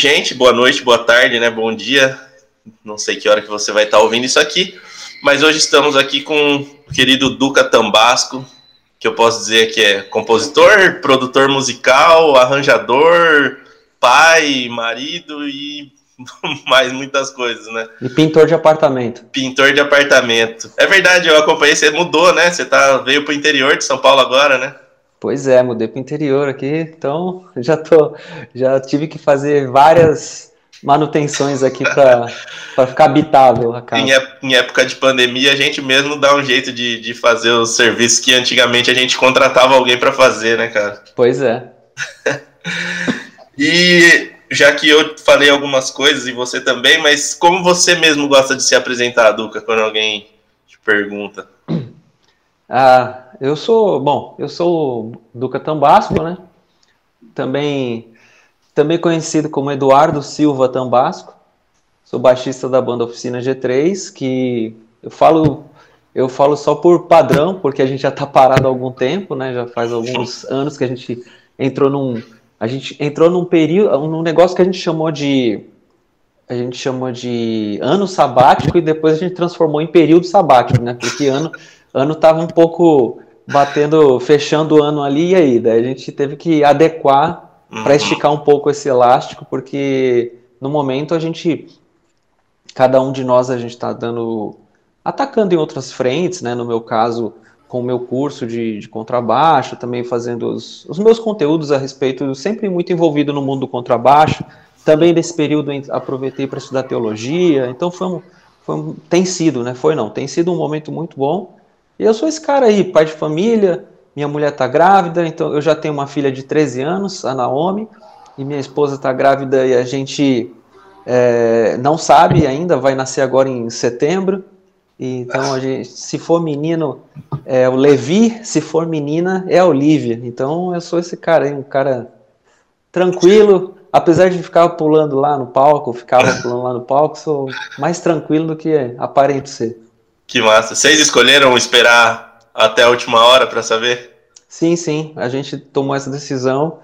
gente, boa noite, boa tarde, né? Bom dia. Não sei que hora que você vai estar ouvindo isso aqui, mas hoje estamos aqui com o querido Duca Tambasco, que eu posso dizer que é compositor, produtor musical, arranjador, pai, marido e mais muitas coisas, né? E pintor de apartamento. Pintor de apartamento. É verdade, eu acompanhei, você mudou, né? Você tá, veio pro interior de São Paulo agora, né? Pois é, mudei pro interior aqui, então já tô, já tive que fazer várias manutenções aqui para ficar habitável a casa. Em, em, época de pandemia, a gente mesmo dá um jeito de, de fazer os serviços que antigamente a gente contratava alguém para fazer, né, cara? Pois é. e já que eu falei algumas coisas e você também, mas como você mesmo gosta de se apresentar, Duca, quando alguém te pergunta? Ah, eu sou, bom, eu sou Duca Tambasco, né? Também, também conhecido como Eduardo Silva Tambasco. Sou baixista da banda Oficina G3, que eu falo eu falo só por padrão, porque a gente já está parado há algum tempo, né? Já faz alguns anos que a gente entrou num a gente entrou num período, num negócio que a gente chamou de a gente chamou de ano sabático e depois a gente transformou em período sabático, né? Porque ano ano tava um pouco batendo, fechando o ano ali e aí, daí a gente teve que adequar para uhum. esticar um pouco esse elástico, porque no momento a gente cada um de nós a gente está dando atacando em outras frentes, né? No meu caso, com o meu curso de, de contrabaixo, também fazendo os, os, meus conteúdos a respeito, sempre muito envolvido no mundo do contrabaixo. Também nesse período aproveitei para estudar teologia, então foi um, foi um, tem sido, né? Foi não, tem sido um momento muito bom. Eu sou esse cara aí, pai de família, minha mulher está grávida, então eu já tenho uma filha de 13 anos, a Naomi, e minha esposa está grávida e a gente é, não sabe ainda, vai nascer agora em setembro. Então, gente, se for menino, é o Levi, se for menina, é a Olivia. Então, eu sou esse cara aí, um cara tranquilo, apesar de ficar pulando lá no palco, ficava pulando lá no palco, sou mais tranquilo do que aparento ser. Que massa. Vocês escolheram esperar até a última hora para saber? Sim, sim. A gente tomou essa decisão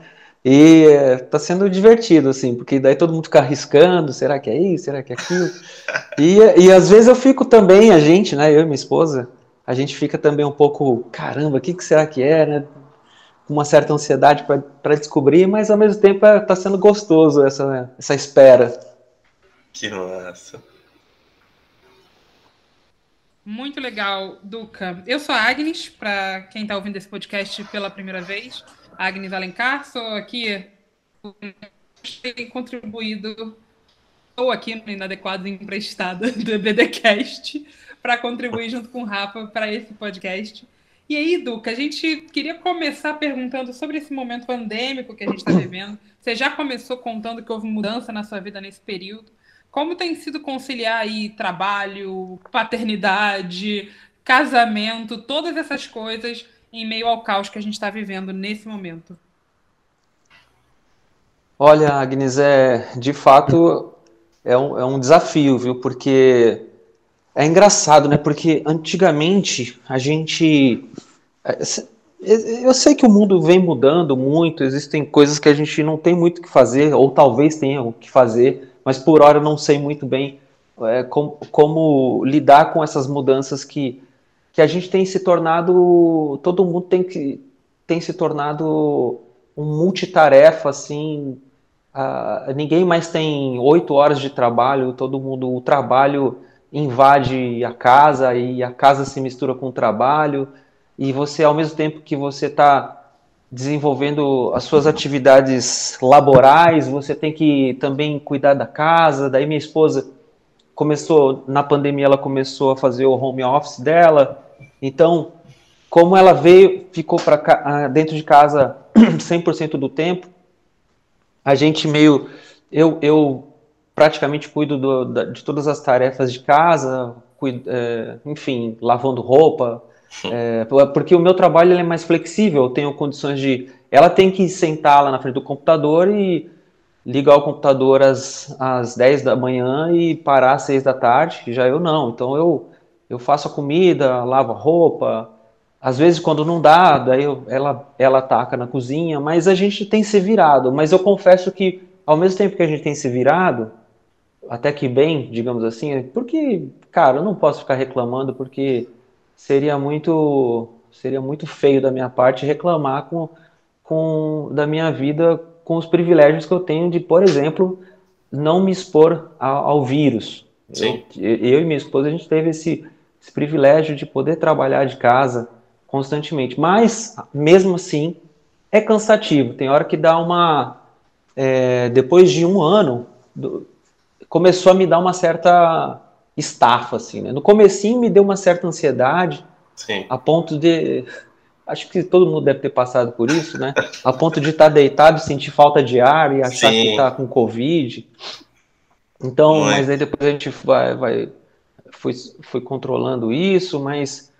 e está sendo divertido, assim, porque daí todo mundo fica arriscando, será que é isso, será que é aquilo? E, e às vezes eu fico também, a gente, né, eu e minha esposa, a gente fica também um pouco, caramba, o que, que será que é, né? Com uma certa ansiedade para descobrir, mas ao mesmo tempo está é, sendo gostoso essa, essa espera. Que massa. Muito legal, Duca. Eu sou a Agnes, para quem está ouvindo esse podcast pela primeira vez. Agnes Alencar, sou aqui, contribuído, estou aqui no Inadequado Emprestada do BDcast para contribuir junto com o Rafa para esse podcast. E aí, Duca, a gente queria começar perguntando sobre esse momento pandêmico que a gente está vivendo. Você já começou contando que houve mudança na sua vida nesse período. Como tem sido conciliar aí trabalho, paternidade, casamento, todas essas coisas em meio ao caos que a gente está vivendo nesse momento? Olha, Agnes, é, de fato é um, é um desafio, viu? Porque é engraçado, né? Porque antigamente a gente. É, eu sei que o mundo vem mudando muito, existem coisas que a gente não tem muito o que fazer, ou talvez tenha o que fazer, mas por hora eu não sei muito bem é, como, como lidar com essas mudanças que que a gente tem se tornado, todo mundo tem que tem se tornado um multitarefa assim, uh, ninguém mais tem oito horas de trabalho, todo mundo o trabalho invade a casa e a casa se mistura com o trabalho e você ao mesmo tempo que você está desenvolvendo as suas atividades laborais, você tem que também cuidar da casa. Daí minha esposa começou na pandemia, ela começou a fazer o home office dela. Então, como ela veio, ficou para dentro de casa 100% do tempo, a gente meio eu, eu praticamente cuido do, da, de todas as tarefas de casa, cuido, é, enfim, lavando roupa, é, porque o meu trabalho é mais flexível, eu tenho condições de. Ela tem que sentar lá na frente do computador e ligar o computador às, às 10 da manhã e parar às 6 da tarde, já eu não. Então eu eu faço a comida, lavo a roupa. Às vezes, quando não dá, daí eu, ela, ela ataca na cozinha, mas a gente tem se virado. Mas eu confesso que ao mesmo tempo que a gente tem se virado, até que bem, digamos assim, porque, cara, eu não posso ficar reclamando porque seria muito seria muito feio da minha parte reclamar com, com da minha vida com os privilégios que eu tenho de, por exemplo, não me expor ao, ao vírus. Eu, eu, e minha esposa a gente teve esse, esse privilégio de poder trabalhar de casa constantemente, mas mesmo assim é cansativo. Tem hora que dá uma é, depois de um ano do, começou a me dar uma certa estafa, assim, né? No comecinho me deu uma certa ansiedade, Sim. a ponto de... Acho que todo mundo deve ter passado por isso, né? A ponto de estar tá deitado, sentir falta de ar e achar Sim. que está com Covid. Então, é? mas aí depois a gente vai, vai foi, foi controlando isso, mas...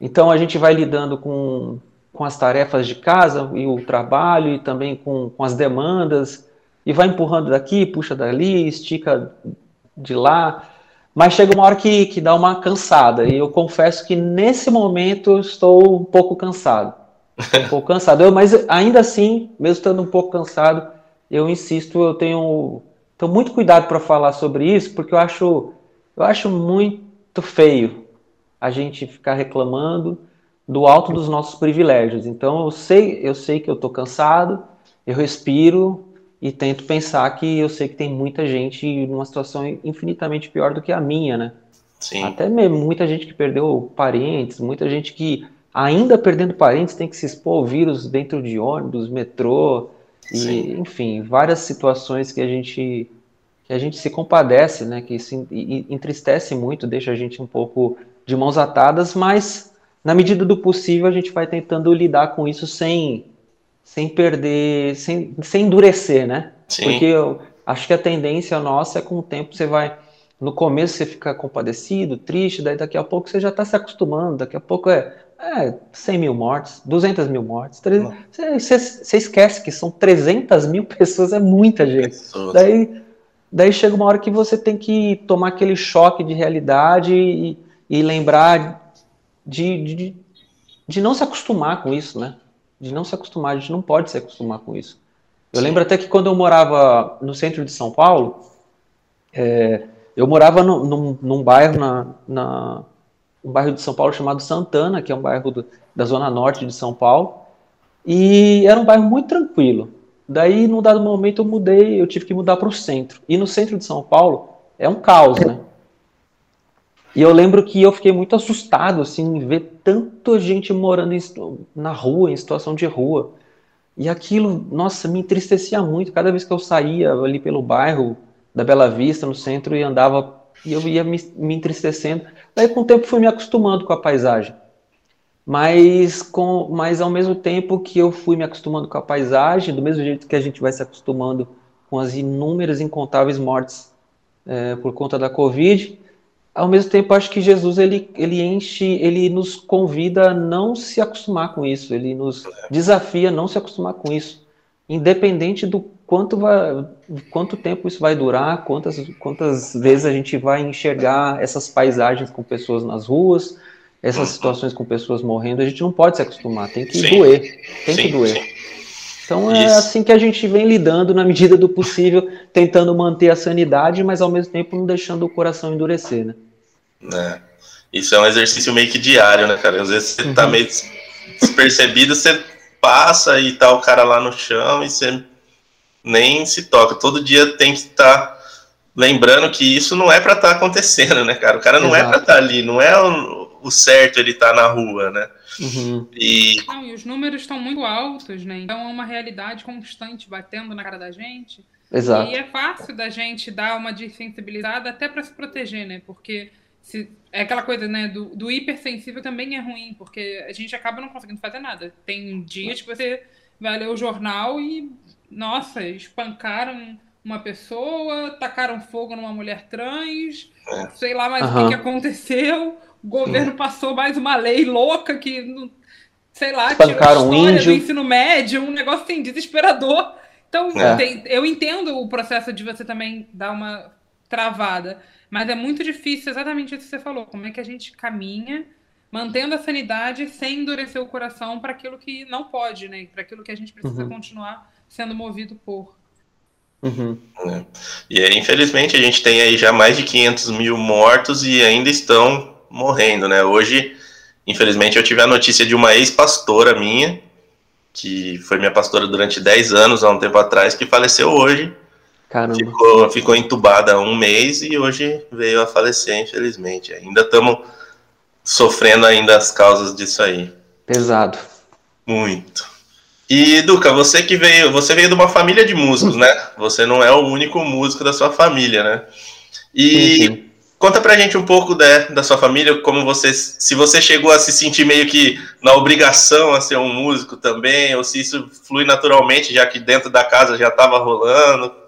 Então a gente vai lidando com, com as tarefas de casa e o trabalho e também com, com as demandas e vai empurrando daqui, puxa dali, estica de lá, mas chega uma hora que, que dá uma cansada, e eu confesso que nesse momento estou um pouco cansado. Um pouco cansado, eu, mas ainda assim, mesmo estando um pouco cansado, eu insisto, eu tenho, tenho muito cuidado para falar sobre isso, porque eu acho, eu acho muito feio a gente ficar reclamando do alto dos nossos privilégios. Então eu sei, eu sei que eu estou cansado, eu respiro, e tento pensar que eu sei que tem muita gente numa situação infinitamente pior do que a minha, né? Sim. Até mesmo muita gente que perdeu parentes, muita gente que ainda perdendo parentes tem que se expor ao vírus dentro de ônibus, metrô, e, enfim, várias situações que a gente que a gente se compadece, né? Que se entristece muito, deixa a gente um pouco de mãos atadas, mas na medida do possível a gente vai tentando lidar com isso sem sem perder, sem, sem endurecer, né? Sim. Porque eu acho que a tendência nossa é com o tempo você vai. No começo você fica compadecido, triste, daí daqui a pouco você já está se acostumando, daqui a pouco é, é 100 mil mortes, 200 mil mortes. 300, você, você, esquece que são 300 mil pessoas, é muita gente. Daí, daí chega uma hora que você tem que tomar aquele choque de realidade e, e lembrar de, de, de não se acostumar com isso, né? De não se acostumar, a gente não pode se acostumar com isso. Eu Sim. lembro até que quando eu morava no centro de São Paulo, é, eu morava no, num, num, bairro na, na, um bairro de São Paulo chamado Santana, que é um bairro do, da zona norte de São Paulo, e era um bairro muito tranquilo. Daí, num dado momento, eu mudei, eu tive que mudar para o centro. E no centro de São Paulo é um caos, né? E eu lembro que eu fiquei muito assustado, assim, ver tanta gente morando em, na rua, em situação de rua. E aquilo, nossa, me entristecia muito. Cada vez que eu saía ali pelo bairro da Bela Vista, no centro, e andava, e eu ia me, me entristecendo. Daí, com o tempo, fui me acostumando com a paisagem. Mas, com, mas, ao mesmo tempo que eu fui me acostumando com a paisagem, do mesmo jeito que a gente vai se acostumando com as inúmeras, incontáveis mortes é, por conta da Covid, ao mesmo tempo acho que Jesus ele, ele enche, ele nos convida a não se acostumar com isso, ele nos desafia a não se acostumar com isso, independente do quanto vai, quanto tempo isso vai durar, quantas quantas vezes a gente vai enxergar essas paisagens com pessoas nas ruas, essas situações com pessoas morrendo, a gente não pode se acostumar, tem que sim. doer, tem sim, que doer. Sim. Então é Isso. assim que a gente vem lidando na medida do possível, tentando manter a sanidade, mas ao mesmo tempo não deixando o coração endurecer, né? É. Isso é um exercício meio que diário, né, cara? Às vezes você tá uhum. tá meio despercebido, você passa e tá o cara lá no chão e você nem se toca. Todo dia tem que estar tá lembrando que isso não é para estar tá acontecendo, né, cara? O cara não é Exato. é para estar tá ali, não é o, o, certo ele estar tá na rua, né? Uhum. E... Não, e os números estão muito altos, né? Então é uma realidade constante batendo na cara da gente. Exato. E é fácil da gente dar uma desensibilizada até para se proteger, né? Porque se, é aquela coisa, né, do, do hipersensível também é ruim, porque a gente acaba não conseguindo fazer nada. Tem dias que você vai ler o jornal e, nossa, espancaram uma pessoa, tacaram fogo numa mulher trans, é. sei lá mais uhum. o que, que, aconteceu, o governo uhum. passou mais uma lei louca que, sei lá, espancaram tirou história índio. do ensino médio, um negócio assim, desesperador. Então, é. tem, eu entendo o processo de você também dar uma travada. Mas é muito difícil, exatamente isso que você falou. Como é que a gente caminha mantendo a sanidade sem endurecer o coração para aquilo que não pode, né? Para aquilo que a gente precisa uhum. continuar sendo movido por. Uhum. Né? E aí, infelizmente, a gente tem aí já mais de 500 mil mortos e ainda estão morrendo, né? Hoje, infelizmente, eu tive a notícia de uma ex-pastora minha, que foi minha pastora durante 10 anos, há um tempo atrás, que faleceu hoje. Caramba. Ficou, ficou entubada há um mês e hoje veio a falecer, infelizmente. Ainda estamos sofrendo ainda as causas disso aí. Pesado. Muito. E Duca, você que veio, você veio de uma família de músicos, né? Você não é o único músico da sua família, né? E sim, sim. conta pra gente um pouco da, da sua família, como você, se você chegou a se sentir meio que na obrigação a ser um músico também, ou se isso flui naturalmente, já que dentro da casa já estava rolando.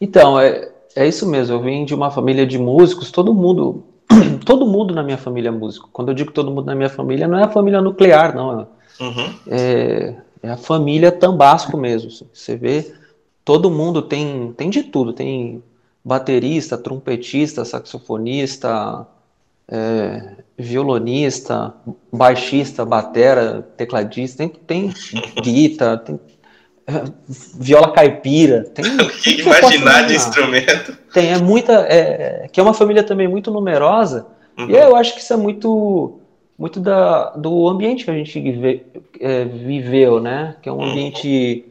Então, é, é isso mesmo. Eu vim de uma família de músicos, todo mundo, todo mundo na minha família é músico. Quando eu digo todo mundo na minha família, não é a família nuclear, não. É Uhum. É, é, a família Tambasco mesmo. Assim. Você vê, todo mundo tem, tem de tudo. Tem baterista, trompetista, saxofonista, é, violonista, baixista, batera, tecladista, tem, tem guitarra, tem viola caipira, tem que imaginar de instrumento. Tem, é muita, é, que é uma família também muito numerosa, uhum. e eu acho que isso é muito muito da, do ambiente que a gente vive, é, viveu, né? Que é um uhum. ambiente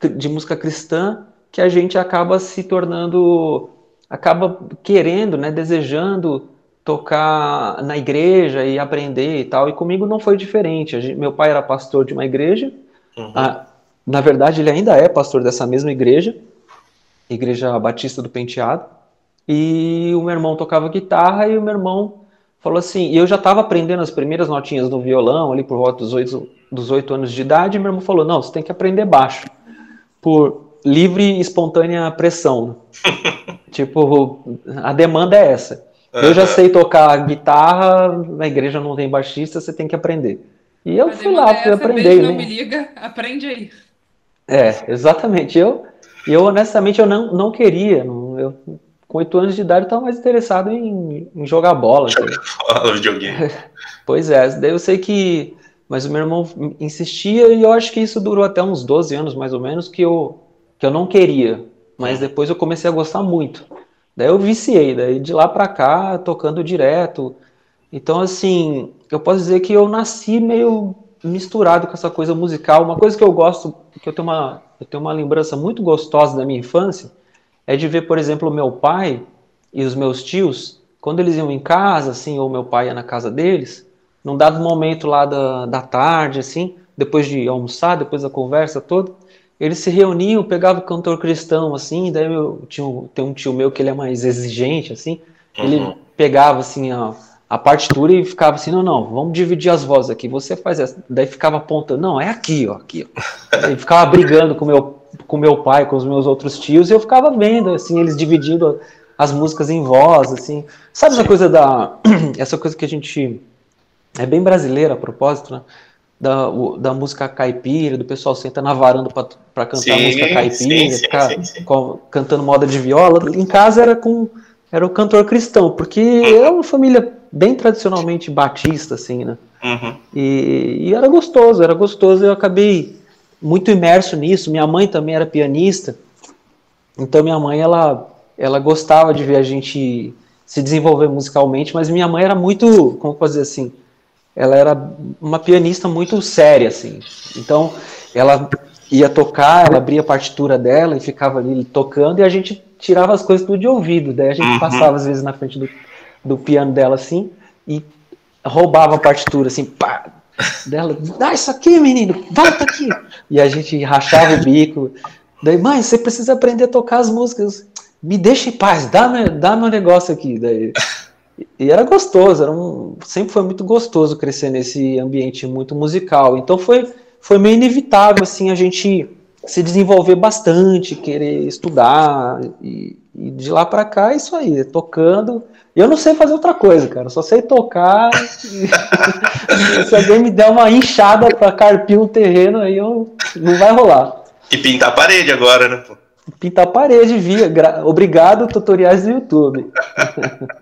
de música cristã que a gente acaba se tornando, acaba querendo, né? Desejando tocar na igreja e aprender e tal. E comigo não foi diferente. Gente, meu pai era pastor de uma igreja. Uhum. Ah, na verdade, ele ainda é pastor dessa mesma igreja, Igreja Batista do Penteado. E o meu irmão tocava guitarra e o meu irmão falou assim, e eu já estava aprendendo as primeiras notinhas do violão, ali por volta dos oito, dos oito anos de idade, e meu irmão falou, não, você tem que aprender baixo, por livre e espontânea pressão. tipo, a demanda é essa. Eu já sei tocar guitarra, na igreja não tem baixista, você tem que aprender. E eu a fui lá, fui é aprender. Né? Não me liga, aprende aí. É, exatamente. Eu, eu honestamente eu não, não queria, eu com oito anos de idade, eu estava mais interessado em, em jogar bola. Jogar bola, videogame. pois é, daí eu sei que. Mas o meu irmão insistia e eu acho que isso durou até uns 12 anos, mais ou menos, que eu, que eu não queria. Mas depois eu comecei a gostar muito. Daí eu viciei, daí de lá para cá, tocando direto. Então, assim, eu posso dizer que eu nasci meio misturado com essa coisa musical. Uma coisa que eu gosto, que eu tenho uma, eu tenho uma lembrança muito gostosa da minha infância, é de ver, por exemplo, meu pai e os meus tios, quando eles iam em casa, assim, ou meu pai ia na casa deles, num dado momento lá da, da tarde, assim, depois de almoçar, depois da conversa toda, eles se reuniam, pegavam o cantor cristão, assim, daí eu tinha, tem um tio meu que ele é mais exigente, assim, uhum. ele pegava, assim, a, a partitura e ficava assim, não, não, vamos dividir as vozes aqui, você faz essa, daí ficava apontando, não, é aqui, ó, aqui, ó. Ele ficava brigando com meu com meu pai, com os meus outros tios, e eu ficava vendo, assim, eles dividindo as músicas em voz, assim. Sabe essa coisa da... essa coisa que a gente... É bem brasileira, a propósito, né? Da, o, da música caipira, do pessoal senta na varanda para cantar sim, música caipira, sim, ficar sim, com, cantando moda de viola. Em casa era com era o cantor cristão, porque uhum. é uma família bem tradicionalmente batista, assim, né? Uhum. E, e, era gostoso, era gostoso. Eu acabei muito imerso nisso. Minha mãe também era pianista, então minha mãe ela ela gostava de ver a gente se desenvolver musicalmente, mas minha mãe era muito, como posso dizer assim, ela era uma pianista muito séria assim. Então ela ia tocar, ela abria a partitura dela e ficava ali tocando e a gente tirava as coisas tudo de ouvido. Daí a gente uhum. passava às vezes na frente do, do piano dela assim e roubava a partitura assim, pá, dela, dá isso aqui, menino, volta aqui. E a gente rachava o bico. Daí, mãe, você precisa aprender a tocar as músicas. Me deixa em paz, dá meu, dá meu negócio aqui. Daí, e era gostoso, era um, sempre foi muito gostoso crescer nesse ambiente muito musical. Então foi, foi meio inevitável assim a gente se desenvolver bastante, querer estudar e, e de lá para cá é isso aí, tocando eu não sei fazer outra coisa, cara. Eu só sei tocar. se alguém me der uma inchada para carpir um terreno, aí eu... não vai rolar. E pintar a parede agora, né? Pintar a parede, via. Obrigado, tutoriais do YouTube.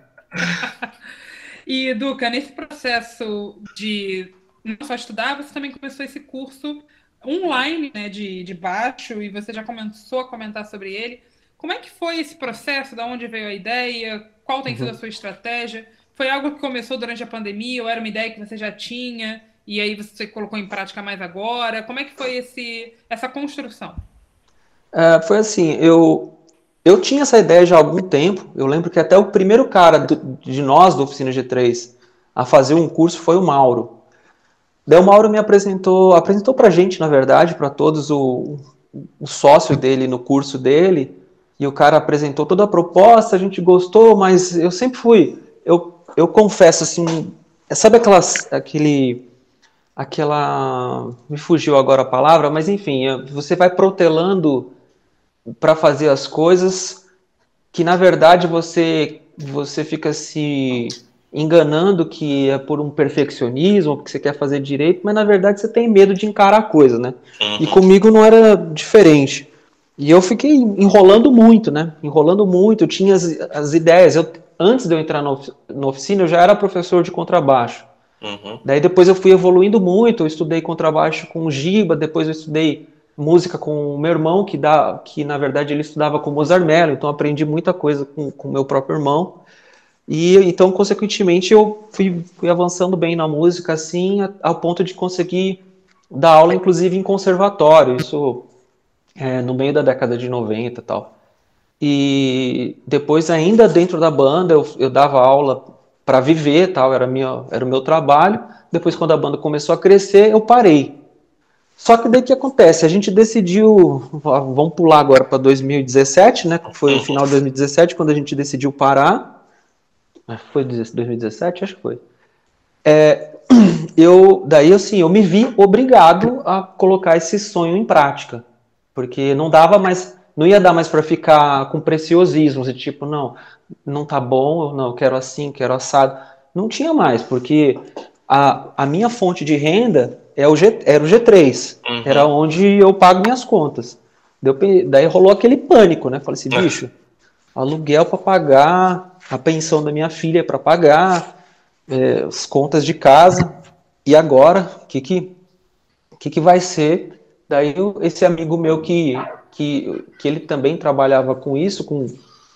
e, Duca, nesse processo de não só estudar, você também começou esse curso online né, de, de baixo e você já começou a comentar sobre ele. Como é que foi esse processo? Da onde veio a ideia? Qual tem sido a uhum. sua estratégia? Foi algo que começou durante a pandemia ou era uma ideia que você já tinha e aí você colocou em prática mais agora? Como é que foi esse, essa construção? É, foi assim, eu, eu tinha essa ideia já há algum tempo. Eu lembro que até o primeiro cara do, de nós do Oficina G3 a fazer um curso foi o Mauro. Daí o Mauro me apresentou, apresentou pra gente, na verdade, para todos o, o sócio dele no curso dele, e o cara apresentou toda a proposta, a gente gostou, mas eu sempre fui, eu, eu confesso assim, sabe aquelas, aquele, aquela, me fugiu agora a palavra, mas enfim, você vai protelando para fazer as coisas que na verdade você você fica se enganando que é por um perfeccionismo, porque você quer fazer direito, mas na verdade você tem medo de encarar a coisa, né? Uhum. E comigo não era diferente. E eu fiquei enrolando muito, né? Enrolando muito, eu tinha as, as ideias. Eu, antes de eu entrar na, na oficina, eu já era professor de contrabaixo. Uhum. Daí depois eu fui evoluindo muito, eu estudei contrabaixo com o Giba, depois eu estudei música com o meu irmão, que, dá, que na verdade ele estudava com o Mozart Mello, então aprendi muita coisa com o meu próprio irmão. E então, consequentemente, eu fui, fui avançando bem na música, assim, ao ponto de conseguir dar aula, inclusive, em conservatório, isso é, no meio da década de 90 e tal. E depois, ainda dentro da banda, eu, eu dava aula para viver, tal, era, minha, era o meu trabalho. Depois, quando a banda começou a crescer, eu parei. Só que daí que acontece? A gente decidiu, vamos pular agora para 2017, né? Foi o final de 2017 quando a gente decidiu parar foi 2017? Acho que foi. É, eu, daí, assim, eu me vi obrigado a colocar esse sonho em prática. Porque não dava mais, não ia dar mais para ficar com preciosismos, e tipo, não, não tá bom, não, quero assim, quero assado. Não tinha mais, porque a, a minha fonte de renda é o G, era o G3, uhum. era onde eu pago minhas contas. Deu, daí rolou aquele pânico, né? Falei assim, é. bicho, aluguel para pagar, a pensão da minha filha para pagar, é, as contas de casa, e agora, o que, que, que, que vai ser? Daí esse amigo meu que, que, que ele também trabalhava com isso, com,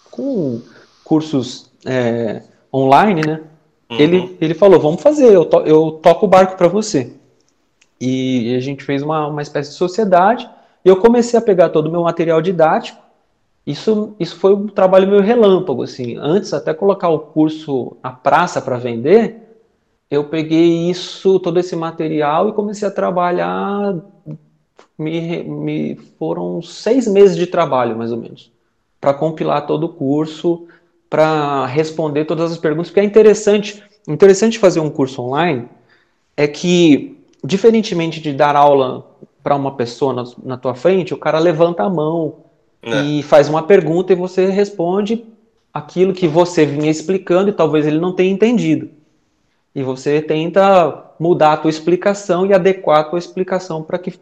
com cursos é, online, né? Uhum. Ele, ele falou, vamos fazer, eu, to, eu toco o barco para você. E a gente fez uma, uma espécie de sociedade, e eu comecei a pegar todo o meu material didático, isso, isso foi um trabalho meio relâmpago, assim. Antes, até colocar o curso na praça para vender, eu peguei isso, todo esse material e comecei a trabalhar. Me, me foram seis meses de trabalho, mais ou menos, para compilar todo o curso, para responder todas as perguntas, porque é interessante, interessante fazer um curso online é que, diferentemente de dar aula para uma pessoa na, na tua frente, o cara levanta a mão, é. e faz uma pergunta e você responde aquilo que você vinha explicando e talvez ele não tenha entendido. E você tenta mudar a tua explicação e adequar a tua explicação para que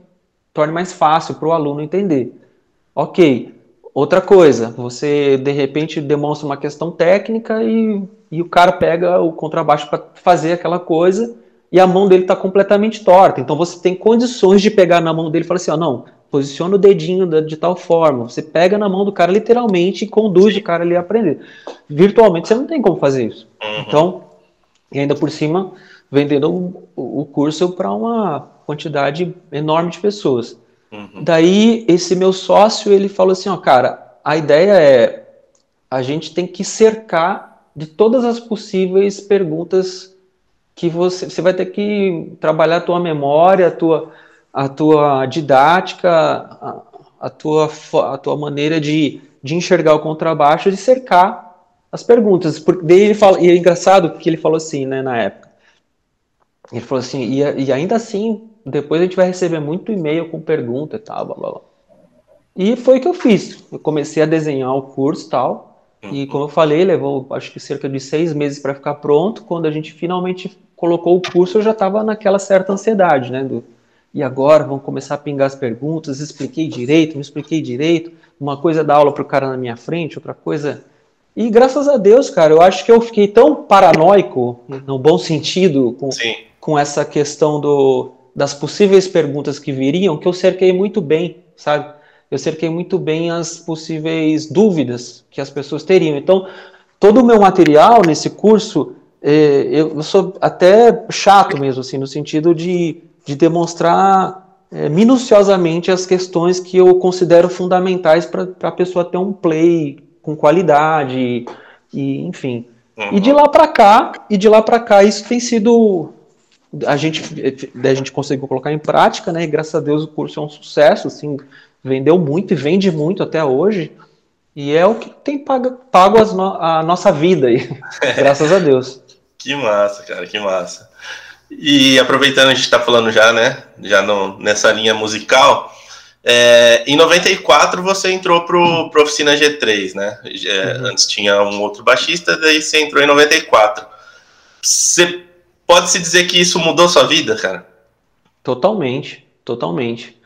torne mais fácil para o aluno entender. Ok. Outra coisa, você de repente demonstra uma questão técnica e, e o cara pega o contrabaixo para fazer aquela coisa e a mão dele está completamente torta. Então você tem condições de pegar na mão dele e falar assim: ó, não, posiciona o dedinho de tal forma. Você pega na mão do cara literalmente e conduz o cara ali a aprender. Virtualmente você não tem como fazer isso. Uhum. Então, e ainda por cima, vendendo o, o curso para uma quantidade enorme de pessoas. Uhum. Daí, esse meu sócio, ele falou assim, ó, cara, a ideia é a gente tem que cercar de todas as possíveis perguntas que você, você vai ter que trabalhar a tua memória, a tua a tua didática, a, a, tua, a tua maneira de, de enxergar o contrabaixo, de cercar as perguntas. Porque daí ele fala, e é engraçado que ele falou assim, né, na época. Ele falou assim, e, e ainda assim, depois a gente vai receber muito e-mail com pergunta e tal, blá, blá, blá. E foi o que eu fiz. Eu comecei a desenhar o curso e tal. E como eu falei, levou acho que cerca de seis meses para ficar pronto. Quando a gente finalmente colocou o curso, eu já estava naquela certa ansiedade, né? Do, e agora vão começar a pingar as perguntas, expliquei direito, não expliquei direito, uma coisa é dar aula para o cara na minha frente, outra coisa. E graças a Deus, cara, eu acho que eu fiquei tão paranoico, no bom sentido, com, com essa questão do, das possíveis perguntas que viriam, que eu cerquei muito bem, sabe? Eu cerquei muito bem as possíveis dúvidas que as pessoas teriam. Então, todo o meu material nesse curso, é, eu sou até chato mesmo, assim, no sentido de, de demonstrar é, minuciosamente as questões que eu considero fundamentais para a pessoa ter um play com qualidade, e enfim. Uhum. E de lá para cá, e de lá para cá, isso tem sido a gente a gente conseguiu colocar em prática, né? E graças a Deus o curso é um sucesso, assim, vendeu muito e vende muito até hoje. E é o que tem pago, pago no, a nossa vida aí, graças a Deus. Que massa, cara, que massa. E aproveitando a gente está falando já, né, já no, nessa linha musical, é, em 94 você entrou pro, pro Oficina G3, né? É, uhum. Antes tinha um outro baixista, daí você entrou em 94. Você pode se dizer que isso mudou sua vida, cara? Totalmente, totalmente.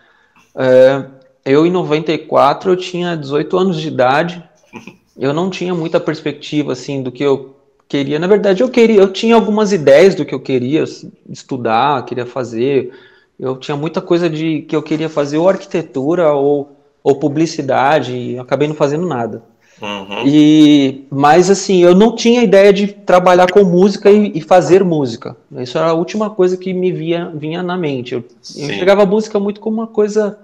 É, eu em 94 eu tinha 18 anos de idade. Eu não tinha muita perspectiva assim do que eu queria. Na verdade, eu queria, eu tinha algumas ideias do que eu queria estudar, queria fazer. Eu tinha muita coisa de que eu queria fazer ou arquitetura ou, ou publicidade e acabei não fazendo nada. Uhum. E, mas assim, eu não tinha ideia de trabalhar com música e, e, fazer música. Isso era a última coisa que me via, vinha na mente. Eu, eu enxergava a música muito como uma coisa,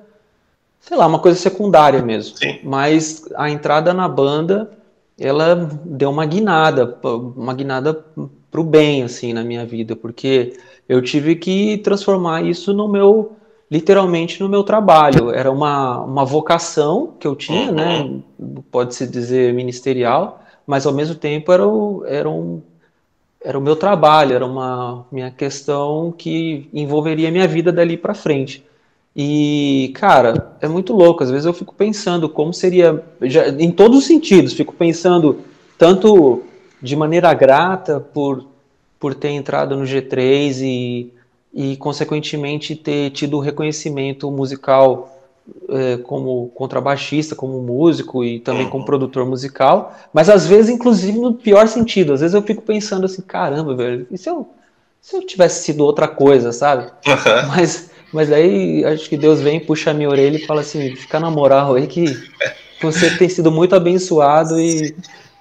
sei lá, uma coisa secundária mesmo. Sim. Mas a entrada na banda ela deu uma guinada, uma guinada pro bem, assim, na minha vida, porque eu tive que transformar isso no meu, literalmente no meu trabalho. Era uma, uma vocação que eu tinha, né, pode-se dizer ministerial, mas ao mesmo tempo era, o, era, um, era o meu trabalho, era uma minha questão que envolveria a minha vida dali para frente. E, cara, é muito louco. Às vezes eu fico pensando como seria, já, em todos os sentidos, fico pensando tanto de maneira grata por, por ter entrado no G3 e, e consequentemente, ter tido o reconhecimento musical é, como contrabaixista, como músico e também como produtor musical, mas às vezes, inclusive, no pior sentido. Às vezes eu fico pensando assim, caramba, velho, e se eu, se eu tivesse sido outra coisa, sabe? Mas mas aí acho que Deus vem, puxa a minha orelha e fala assim: fica na moral aí que você tem sido muito abençoado e,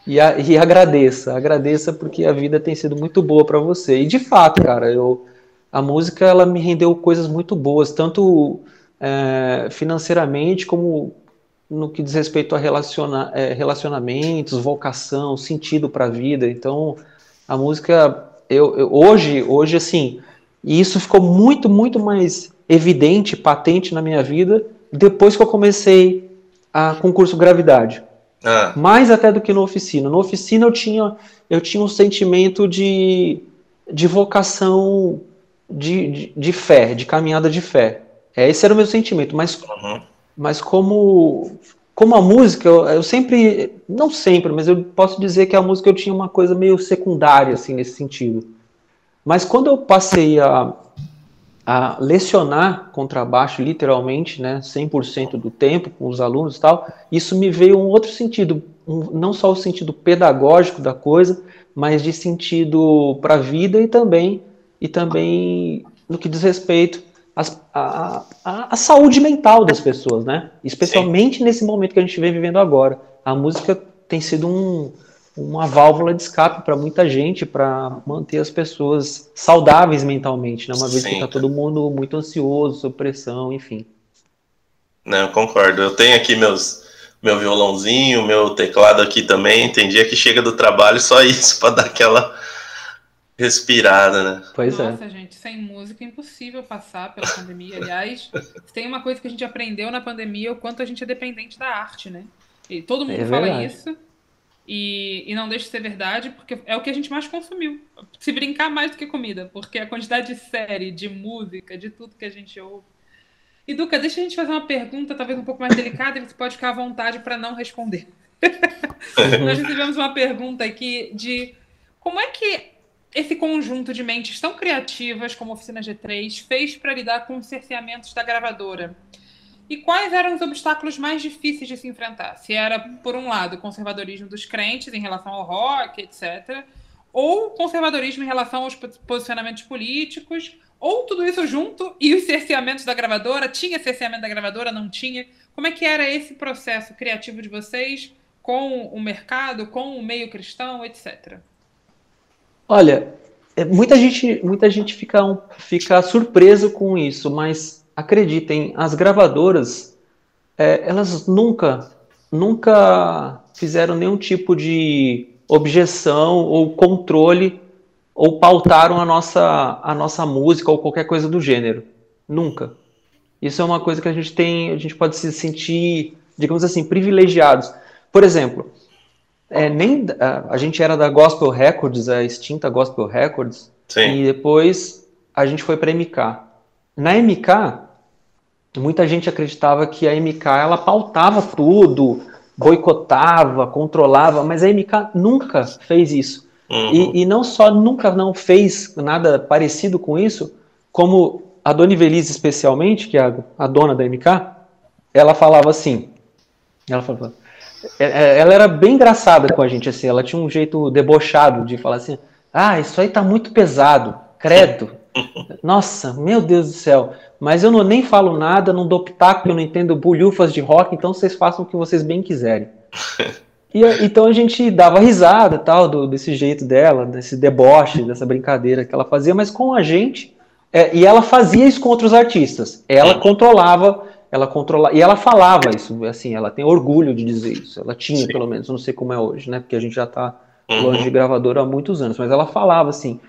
e, a, e agradeça. Agradeça porque a vida tem sido muito boa para você. E de fato, cara, eu, a música ela me rendeu coisas muito boas, tanto é, financeiramente como no que diz respeito a relaciona, é, relacionamentos, vocação, sentido para a vida. Então, a música, eu, eu, hoje, hoje assim, e isso ficou muito, muito mais evidente, patente na minha vida depois que eu comecei a concurso gravidade. Ah. Mais até do que no oficina. No oficina eu tinha, eu tinha um sentimento de, de vocação de, de, de fé, de caminhada de fé. É, esse era o meu sentimento, mas, uhum. mas como, como a música, eu, eu, sempre, não sempre, mas eu posso dizer que a música eu tinha uma coisa meio secundária, assim, nesse sentido. Mas quando eu passei a, a lecionar contrabaixo literalmente, né, 100% do tempo com os alunos e tal, isso me veio um outro sentido, um, não só o sentido pedagógico da coisa, mas de sentido para a vida e também e também no que diz respeito à, à, à saúde mental das pessoas, né? Especialmente Sim. nesse momento que a gente vem vivendo agora. A música tem sido um, uma válvula de escape para muita gente, para manter as pessoas saudáveis mentalmente, né? Uma vez Sim. que está todo mundo muito ansioso, sob pressão, enfim. Não, eu concordo. Eu tenho aqui meus meu violãozinho, meu teclado aqui também. Tem dia que chega do trabalho só isso para dar aquela respirada, né? Pois Nossa, é. Nossa, gente, sem música é impossível passar pela pandemia. Aliás, tem uma coisa que a gente aprendeu na pandemia, o quanto a gente é dependente da arte, né? E todo mundo é fala isso. E, e não deixa de ser verdade, porque é o que a gente mais consumiu. Se brincar mais do que comida, porque a quantidade de série, de música, de tudo que a gente ouve. E Duca, deixa a gente fazer uma pergunta, talvez um pouco mais delicada, e você pode ficar à vontade para não responder. Nós recebemos uma pergunta aqui de como é que esse conjunto de mentes tão criativas como a Oficina G3 fez para lidar com os cerceamentos da gravadora? E quais eram os obstáculos mais difíceis de se enfrentar? Se era, por um lado, o conservadorismo dos crentes em relação ao rock, etc., ou conservadorismo em relação aos posicionamentos políticos, Ou tudo isso junto e os cerceamentos da gravadora? Tinha cerceamento da gravadora? Não tinha? Como é que era esse processo criativo de vocês com o mercado, com o meio cristão, etc? Olha, é, muita gente, muita gente fica, um, fica surpreso com isso, mas acreditem, as gravadoras, é, elas nunca, nunca fizeram nenhum tipo de objeção ou controle ou pautaram a nossa, a nossa música ou qualquer coisa do gênero. Nunca. Isso é uma coisa que a gente tem, a gente pode se sentir, digamos assim, privilegiados. Por exemplo, é, nem a, a, gente era da Gospel Records, a extinta Gospel Records, Sim. e depois a gente foi para MK. Na MK, muita gente acreditava que a MK ela pautava tudo, boicotava, controlava, mas a MK nunca fez isso. Uhum. E, e, não só nunca não fez nada parecido com isso, como a Dona Ivelise especialmente, que é a, a dona da MK, ela falava assim, ela falava, ela era bem engraçada com a gente, assim, ela tinha um jeito debochado de falar assim, ah, isso aí tá muito pesado, credo, nossa, meu Deus do céu, mas eu não, nem falo nada, não dou pitaco, eu não entendo bulhufas de rock, então vocês façam o que vocês bem quiserem. E, então a gente dava risada tal, do, desse jeito dela, desse deboche, dessa brincadeira que ela fazia, mas com a gente, é, e ela fazia isso com outros artistas. Ela controlava, ela controlava, e ela falava isso, assim, ela tem orgulho de dizer isso. Ela tinha, Sim. pelo menos, não sei como é hoje, né? Porque a gente já está uhum. longe de gravadora há muitos anos, mas ela falava assim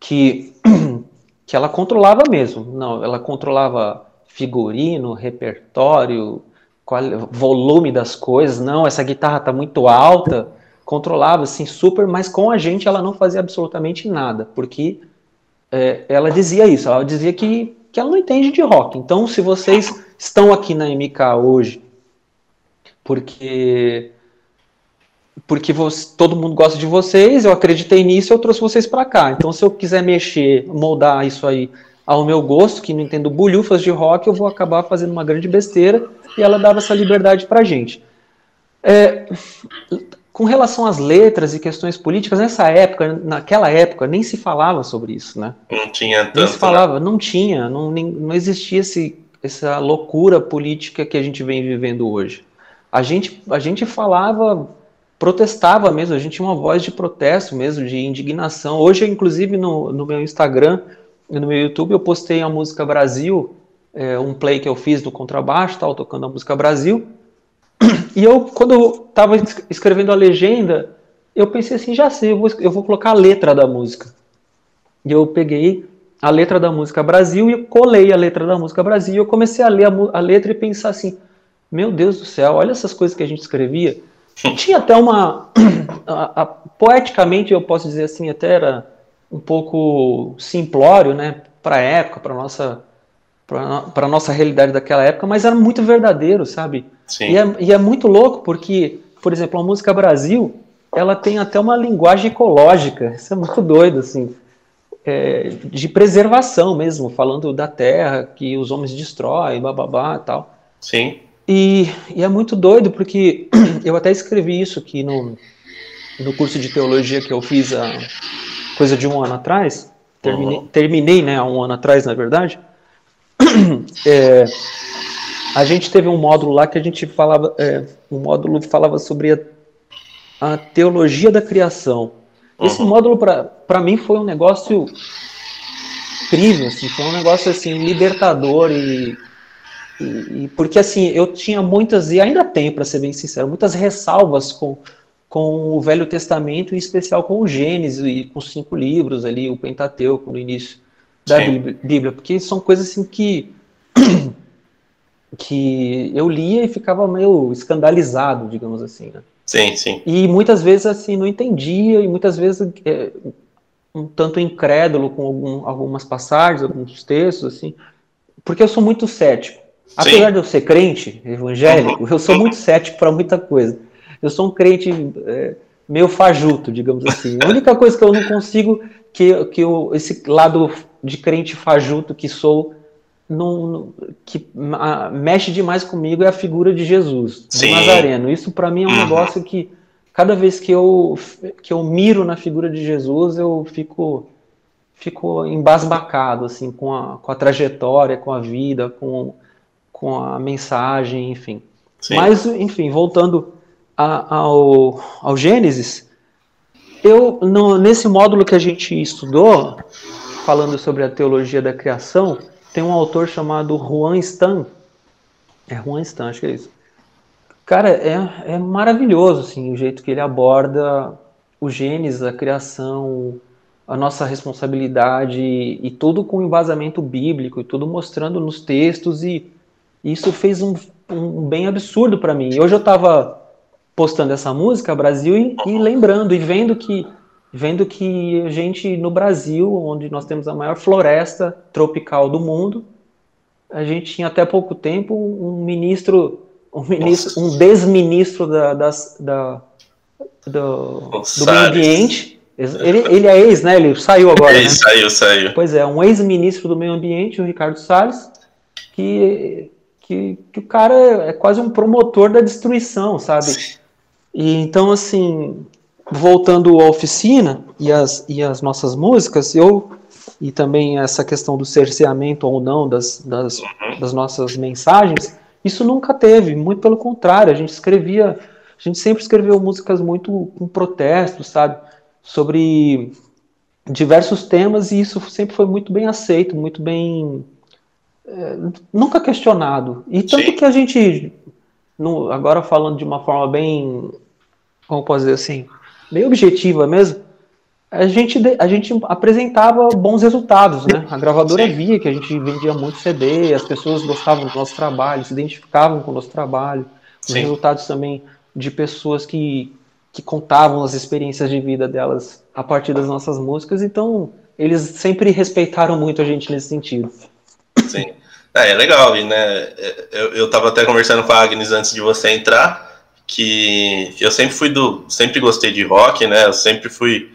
que que ela controlava mesmo. Não, ela controlava figurino, repertório, qual, volume das coisas, não, essa guitarra está muito alta, controlava assim super, mas com a gente ela não fazia absolutamente nada, porque é, ela dizia isso, ela dizia que, que ela não entende de rock. Então, se vocês estão aqui na MK hoje, porque porque você, todo mundo gosta de vocês, eu acreditei nisso, eu trouxe vocês para cá. Então, se eu quiser mexer, moldar isso aí ao meu gosto, que não entendo bulhufas de rock, eu vou acabar fazendo uma grande besteira e ela dava essa liberdade para gente. É, com relação às letras e questões políticas, nessa época, naquela época, nem se falava sobre isso, né? Não tinha tanto. Nem se falava, né? não tinha, não, nem, não existia esse, essa loucura política que a gente vem vivendo hoje. A gente, a gente falava, protestava mesmo, a gente tinha uma voz de protesto mesmo, de indignação. Hoje, inclusive, no, no meu Instagram, no meu YouTube eu postei a música Brasil, é, um play que eu fiz do contrabaixo, tal, tocando a música Brasil. E eu, quando eu estava escrevendo a legenda, eu pensei assim, já sei, eu vou, eu vou colocar a letra da música. E eu peguei a letra da música Brasil e colei a letra da música Brasil. E eu comecei a ler a, a letra e pensar assim, meu Deus do céu, olha essas coisas que a gente escrevia. Tinha até uma. A, a, poeticamente, eu posso dizer assim, até era um pouco simplório, né, para a época, para nossa para nossa realidade daquela época, mas era muito verdadeiro, sabe? Sim. E, é, e é muito louco porque, por exemplo, a música Brasil, ela tem até uma linguagem ecológica, isso é muito doido, assim, é, de preservação mesmo, falando da terra, que os homens destroem, bababá e tal. Sim. E, e é muito doido porque eu até escrevi isso aqui no, no curso de teologia que eu fiz a, coisa de um ano atrás, terminei, uhum. terminei né, há um ano atrás, na verdade, é, a gente teve um módulo lá que a gente falava, é, um módulo falava sobre a, a teologia da criação. Esse uhum. módulo, para mim, foi um negócio incrível, assim, foi um negócio assim, libertador e, e, e porque assim, eu tinha muitas, e ainda tenho, para ser bem sincero, muitas ressalvas com com o Velho Testamento, em especial com o Gênesis e com os cinco livros ali, o Pentateuco no início da Bíblia, porque são coisas assim que que eu lia e ficava meio escandalizado, digamos assim, né? Sim, sim. E muitas vezes assim não entendia e muitas vezes é, um tanto incrédulo com algum, algumas passagens, alguns textos assim, porque eu sou muito cético. Apesar sim. de eu ser crente, evangélico, uhum. eu sou muito cético para muita coisa. Eu sou um crente é, meio fajuto, digamos assim. A única coisa que eu não consigo, que, que eu, esse lado de crente fajuto que sou, não, que a, mexe demais comigo é a figura de Jesus, de Nazareno. Isso para mim é um uhum. negócio que cada vez que eu, que eu miro na figura de Jesus, eu fico ficou embasbacado assim com a, com a trajetória, com a vida, com, com a mensagem, enfim. Sim. Mas, enfim, voltando a, ao, ao Gênesis, eu no, nesse módulo que a gente estudou, falando sobre a teologia da criação, tem um autor chamado Juan Stan. É Juan Stan, acho que é isso. Cara, é, é maravilhoso assim, o jeito que ele aborda o Gênesis, a criação, a nossa responsabilidade e tudo com embasamento bíblico e tudo mostrando nos textos e isso fez um, um bem absurdo para mim. Hoje eu estava postando essa música Brasil e, e, lembrando e vendo que vendo que a gente no Brasil, onde nós temos a maior floresta tropical do mundo, a gente tinha até pouco tempo um ministro um ministro, um desministro da, das, da, do, do meio ambiente ele, ele é ex, né? Ele saiu agora. Ele né? saiu, saiu. Pois é, um ex-ministro do meio ambiente, o Ricardo Salles, que, que, que, o cara é quase um promotor da destruição, sabe? Sim. E então, assim, voltando à oficina e as, e as nossas músicas, eu e também essa questão do cerceamento ou não das, das, das nossas mensagens, isso nunca teve, muito pelo contrário, a gente escrevia, a gente sempre escreveu músicas muito com protesto, sabe? sobre diversos temas e isso sempre foi muito bem aceito, muito bem. É, nunca questionado. E tanto que a gente, no, agora falando de uma forma bem. Como posso dizer assim? Bem objetiva mesmo, a gente, a gente apresentava bons resultados, né? A gravadora Sim. via que a gente vendia muito CD, as pessoas gostavam do nosso trabalho, se identificavam com o nosso trabalho. Os Sim. resultados também de pessoas que que contavam as experiências de vida delas a partir das nossas músicas, então eles sempre respeitaram muito a gente nesse sentido. Sim. É, é legal, né? Eu, eu tava até conversando com a Agnes antes de você entrar, que eu sempre fui do. sempre gostei de rock, né? Eu sempre fui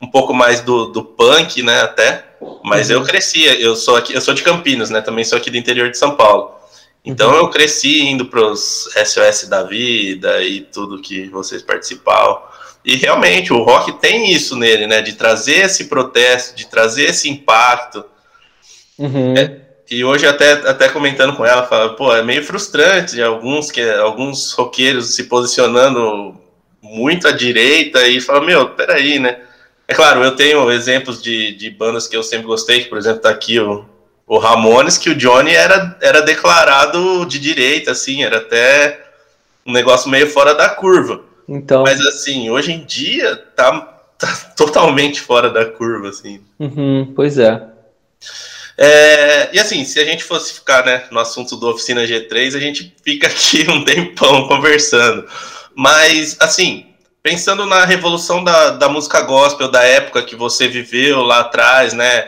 um pouco mais do, do punk, né, até. Mas uhum. eu crescia, eu sou aqui, eu sou de Campinas, né? Também sou aqui do interior de São Paulo. Então uhum. eu cresci indo para os SOS da vida e tudo que vocês participavam. E realmente o rock tem isso nele, né? De trazer esse protesto, de trazer esse impacto. Uhum. É, e hoje até, até comentando com ela, fala, pô, é meio frustrante alguns que alguns roqueiros se posicionando muito à direita e fala, meu, peraí, né? É claro, eu tenho exemplos de, de bandas que eu sempre gostei, que por exemplo tá aqui o o Ramones, que o Johnny era, era declarado de direita, assim, era até um negócio meio fora da curva. Então... Mas assim, hoje em dia tá, tá totalmente fora da curva, assim. Uhum, pois é. É. E assim, se a gente fosse ficar né, no assunto do Oficina G3, a gente fica aqui um tempão conversando. Mas, assim, pensando na revolução da, da música gospel da época que você viveu lá atrás, né?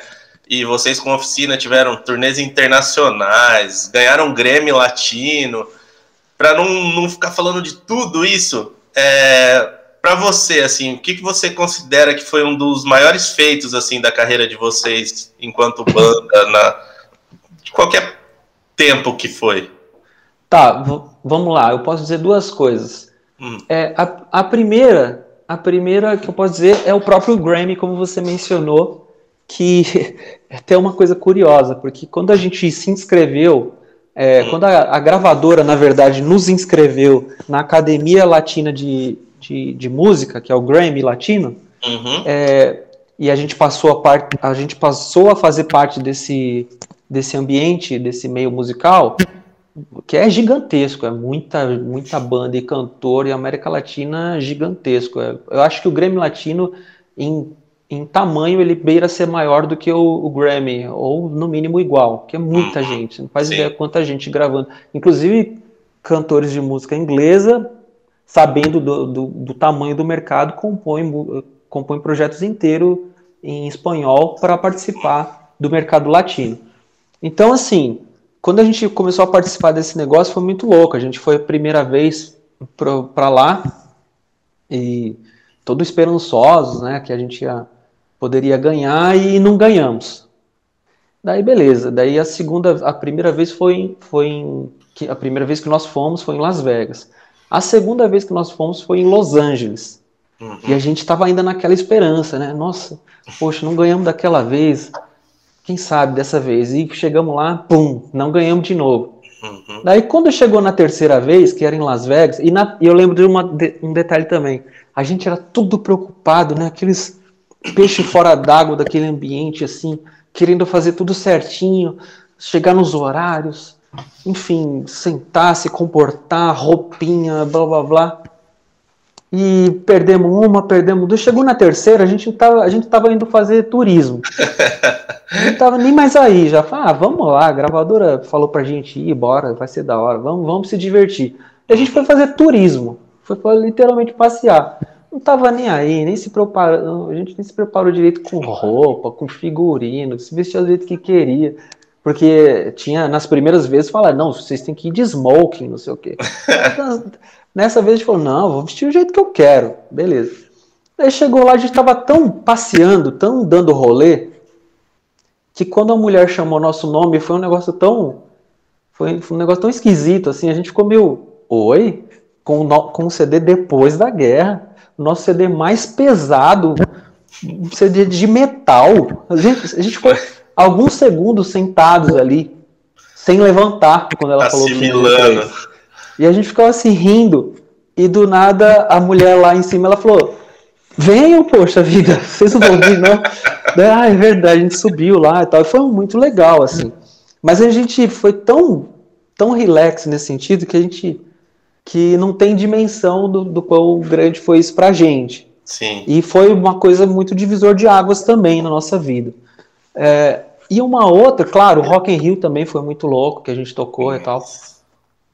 e vocês com oficina tiveram turnês internacionais, ganharam Grêmio Latino. Para não, não ficar falando de tudo isso, é, para você, assim, o que, que você considera que foi um dos maiores feitos assim da carreira de vocês enquanto banda, na, de qualquer tempo que foi? Tá, vamos lá. Eu posso dizer duas coisas. Hum. É, a, a primeira, a primeira que eu posso dizer é o próprio Grammy, como você mencionou que é até uma coisa curiosa, porque quando a gente se inscreveu, é, quando a, a, gravadora, na verdade, nos inscreveu na Academia Latina de, de, de Música, que é o Grammy Latino, uhum. é, e a gente passou a parte, a gente passou a fazer parte desse, desse ambiente, desse meio musical, que é gigantesco, é muita, muita banda e cantor, e América Latina gigantesco. É, eu acho que o Grammy Latino, em em tamanho ele beira ser maior do que o, o, Grammy, ou no mínimo igual, que é muita uhum. gente, não faz Sim. ideia quanta gente gravando. Inclusive, cantores de música inglesa, sabendo do, do, do tamanho do mercado, compõem, compõem projetos inteiros em espanhol para participar do mercado latino. Então, assim, quando a gente começou a participar desse negócio, foi muito louco. A gente foi a primeira vez para lá e todo esperançosos, né, que a gente ia poderia ganhar e não ganhamos. Daí beleza, daí a segunda, a primeira vez foi, foi em, a primeira vez que nós fomos foi em Las Vegas. A segunda vez que nós fomos foi em Los Angeles. Uhum. E a gente estava ainda naquela esperança, né? Nossa, poxa, não ganhamos daquela vez. Quem sabe dessa vez? E chegamos lá, pum, não ganhamos de novo. Uhum. Daí quando chegou na terceira vez, que era em Las Vegas, e, na, eu lembro de, uma, de, um detalhe também. A gente era tudo preocupado, né? Aqueles peixes fora d'água daquele ambiente assim, querendo fazer tudo certinho, chegar nos horários, enfim, sentar, se comportar, roupinha, blá blá blá e perdemos uma, perdemos duas. Chegou na terceira, a gente tava, a gente tava indo fazer turismo. Gente tava nem mais aí, já falou, ah, vamos lá, a gravadora falou pra gente ir, bora, vai ser da hora, vamos, vamos se divertir. E a gente foi fazer turismo, foi literalmente passear. Não tava nem aí, nem se preparou, a gente nem se preparou direito com roupa, com figurino, se vestia do jeito que queria. Porque tinha, nas primeiras vezes, falar, não, vocês têm que ir de smoking, não sei o quê. Nessa vez a gente falou, não, vou vestir do jeito que eu quero. Beleza. Aí chegou lá, a gente estava tão passeando, tão dando rolê, que quando a mulher chamou nosso nome, foi um negócio tão. Foi, foi um negócio tão esquisito, assim, a gente ficou meio. Oi? Com, o com o CD depois da guerra. O nosso CD mais pesado, um CD de metal. A gente, a gente ficou alguns segundos sentados ali, sem levantar, quando ela Assimilando. falou que e a gente ficava assim rindo. E do nada a mulher lá em cima ela falou: Venham, poxa vida, vocês não vão vir, não. ah, é verdade, a gente subiu lá e tal. E foi muito legal, assim. Mas a gente foi tão, tão relax nesse sentido que a gente que não tem dimensão do, do quão grande foi isso pra gente. Sim. E foi uma coisa muito divisor de águas também na nossa vida. É, e uma outra, claro, o Rock in Rio também foi muito louco, que a gente tocou e tal.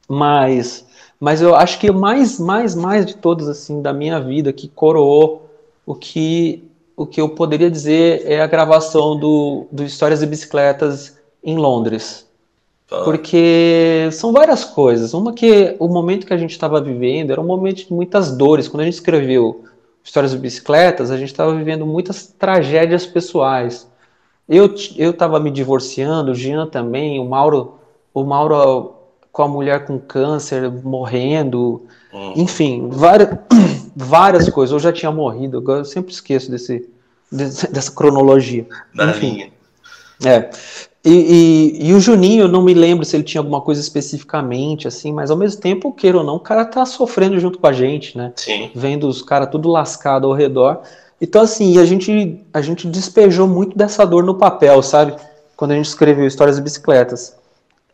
Mas, mas eu acho que mais, mais, mais de todas assim da minha vida que coroou o que o que eu poderia dizer é a gravação do, do Histórias de Bicicletas em Londres. Ah. Porque são várias coisas. Uma que o momento que a gente estava vivendo era um momento de muitas dores. Quando a gente escreveu Histórias de Bicicletas, a gente estava vivendo muitas tragédias pessoais. Eu estava me divorciando, o Jean também, o Mauro, o Mauro com a mulher com câncer morrendo, uhum. enfim, várias, várias coisas. Eu já tinha morrido, eu sempre esqueço desse, desse dessa cronologia. Da enfim. Linha. É. E, e, e, o Juninho, eu não me lembro se ele tinha alguma coisa especificamente, assim, mas ao mesmo tempo, queira ou não, o cara tá sofrendo junto com a gente, né? Sim. Vendo os caras tudo lascado ao redor. Então, assim, a gente, a gente despejou muito dessa dor no papel, sabe? Quando a gente escreveu Histórias de Bicicletas.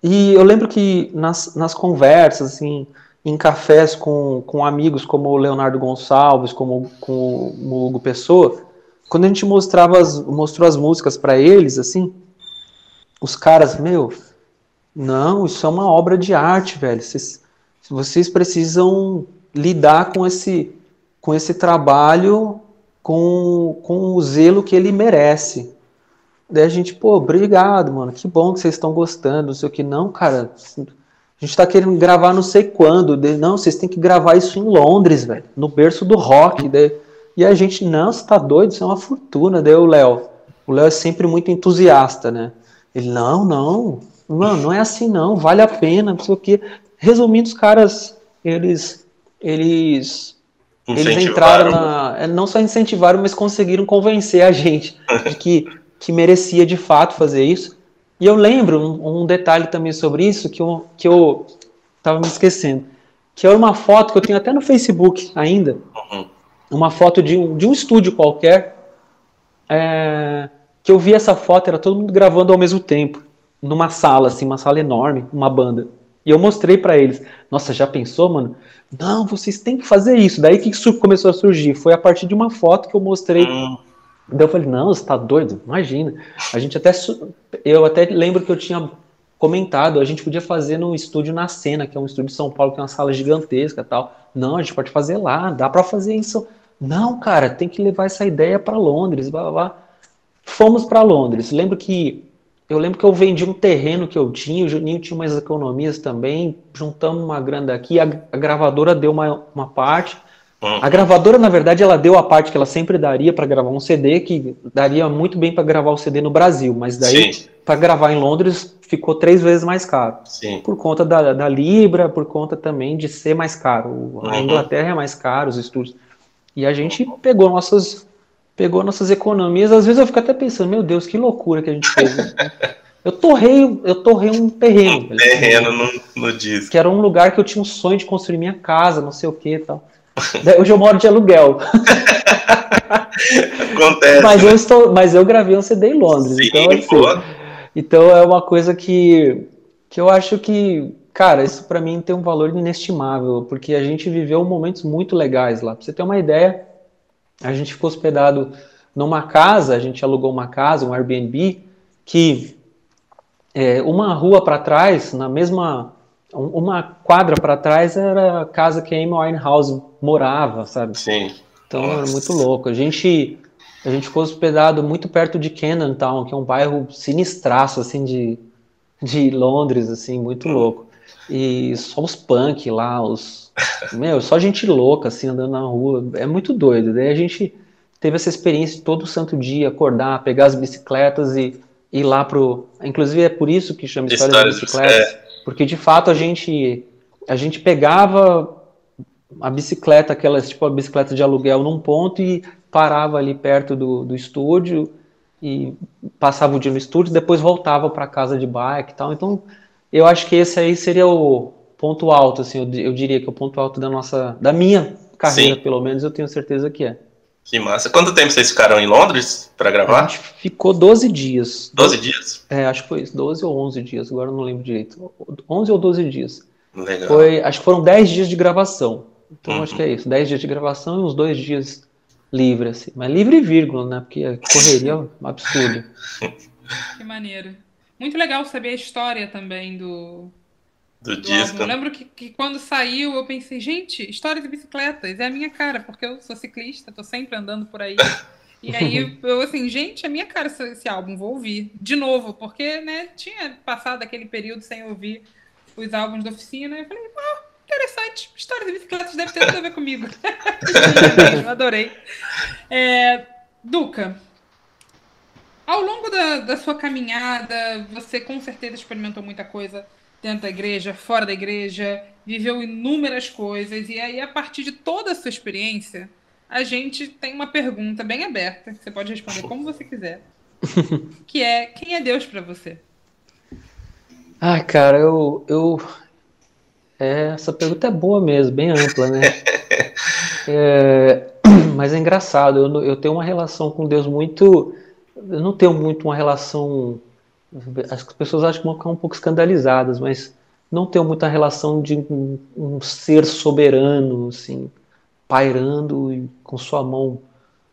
E eu lembro que nas, nas conversas, assim, em cafés com, com amigos como o Leonardo Gonçalves, como com o Hugo Pessoa, quando a gente mostrava as, mostrou as músicas para eles, assim, os caras, meu, não, isso é uma obra de arte, velho. Vocês, vocês precisam lidar com esse, com esse trabalho com, com o zelo que ele merece. Daí a gente, pô, obrigado, mano, que bom que vocês estão gostando, não sei o que. Não, cara, a gente tá querendo gravar não sei quando. Não, vocês têm que gravar isso em Londres, velho, no berço do rock. E a gente, não, você tá doido, isso é uma fortuna. Daí o Léo, o Léo é sempre muito entusiasta, né? Ele, não, não, mano, não é assim não, vale a pena, não sei o que. Resumindo, os caras, eles, eles eles entraram na. É, não só incentivaram, mas conseguiram convencer a gente de que que merecia de fato fazer isso. E eu lembro um, um detalhe também sobre isso que eu, que eu tava me esquecendo. Que era uma foto que eu tenho até no Facebook ainda. Uhum. Uma foto de um, de um estúdio qualquer. É, que eu vi essa foto, era todo mundo gravando ao mesmo tempo. Numa sala, assim, uma sala enorme, uma banda. E eu mostrei para eles. Nossa, já pensou, mano? Não, vocês têm que fazer isso. Daí que isso começou a surgir. Foi a partir de uma foto que eu mostrei. Uhum Daí eu falei, não, você tá doido? Imagina. A gente até. Eu até lembro que eu tinha comentado, a gente podia fazer no estúdio na cena, que é um estúdio de São Paulo, que é uma sala gigantesca tal. Não, a gente pode fazer lá, dá para fazer isso. Não, cara, tem que levar essa ideia para Londres, blá, blá, blá. Fomos para Londres. Lembro que eu lembro que eu vendi um terreno que eu tinha, o Juninho tinha umas economias também, juntamos uma grana aqui, a, a gravadora deu uma, uma parte, a gravadora, na verdade, ela deu a parte que ela sempre daria para gravar um CD, que daria muito bem para gravar o CD no Brasil, mas daí para gravar em Londres ficou três vezes mais caro. Sim. Por conta da, da, Libra, por conta também de ser mais caro. A uhum. Inglaterra é mais caro, os estúdios. E a gente pegou nossas pegou nossas economias. Às vezes eu fico até pensando, meu Deus, que loucura que a gente fez. Né? Eu torrei, eu torrei um terreno. Um terreno no, no disco. Que era um lugar que eu tinha um sonho de construir minha casa, não sei o que e tal. Hoje eu moro de aluguel. Acontece. Mas, né? eu estou, mas eu gravei um CD em Londres. Sim, então, assim, então é uma coisa que, que eu acho que, cara, isso para mim tem um valor inestimável, porque a gente viveu momentos muito legais lá. Pra você ter uma ideia, a gente ficou hospedado numa casa, a gente alugou uma casa, um Airbnb, que é, uma rua para trás, na mesma uma quadra para trás era a casa que a Amy Winehouse morava, sabe? Sim. Então Nossa. era muito louco. A gente a gente ficou hospedado muito perto de Cannon Town, que é um bairro sinistraço assim de de Londres, assim, muito hum. louco. E só os punk lá, os meu, só gente louca assim andando na rua, é muito doido. Daí a gente teve essa experiência todo santo dia, acordar, pegar as bicicletas e ir lá pro, inclusive é por isso que chama história das bicicletas. É porque de fato a gente a gente pegava a bicicleta, aquelas tipo a bicicleta de aluguel num ponto e parava ali perto do, do estúdio e passava o dia no estúdio, depois voltava para casa de bike e tal. Então, eu acho que esse aí seria o ponto alto, assim, eu, eu diria que é o ponto alto da nossa, da minha carreira, Sim. pelo menos, eu tenho certeza que é. Que massa. Quanto tempo vocês ficaram em Londres para gravar? A gente ficou 12 dias. 12 dias? É, acho que foi isso, 12 ou 11 dias, agora não lembro direito. 11 ou 12 dias. Legal. Foi, acho que foram 10 dias de gravação. Então uhum. acho que é isso, 10 dias de gravação e uns dois dias livre, assim. Mas livre e vírgula, né? Porque correria é um absurdo. Que maneiro. Muito legal saber a história também do, do, do disco. Eu lembro que, que, quando saiu eu pensei, gente, história de bicicletas, é a minha cara, porque eu sou ciclista, tô sempre andando por aí. E aí eu assim, gente, é a minha cara esse, esse, álbum, vou ouvir de novo, porque né, tinha passado aquele período sem ouvir os álbuns da oficina, e eu falei, ah, interessante, história de bicicletas deve ter tudo a ver comigo. mesmo, adorei. É, Duca, ao longo da, da sua caminhada, você com certeza experimentou muita coisa dentro da igreja, fora da igreja, viveu inúmeras coisas, e aí, a partir de toda a sua experiência, a gente tem uma pergunta bem aberta, que você pode responder como você quiser, que é, quem é Deus para você? Ah, cara, eu, eu... É, essa pergunta é boa mesmo, bem ampla, né? É, mas é engraçado, eu, eu tenho uma relação com Deus muito... Eu não tenho muito uma relação as pessoas acham que vão ficar um pouco escandalizadas, mas não tem muita relação de um, um ser soberano, assim, pairando com sua mão,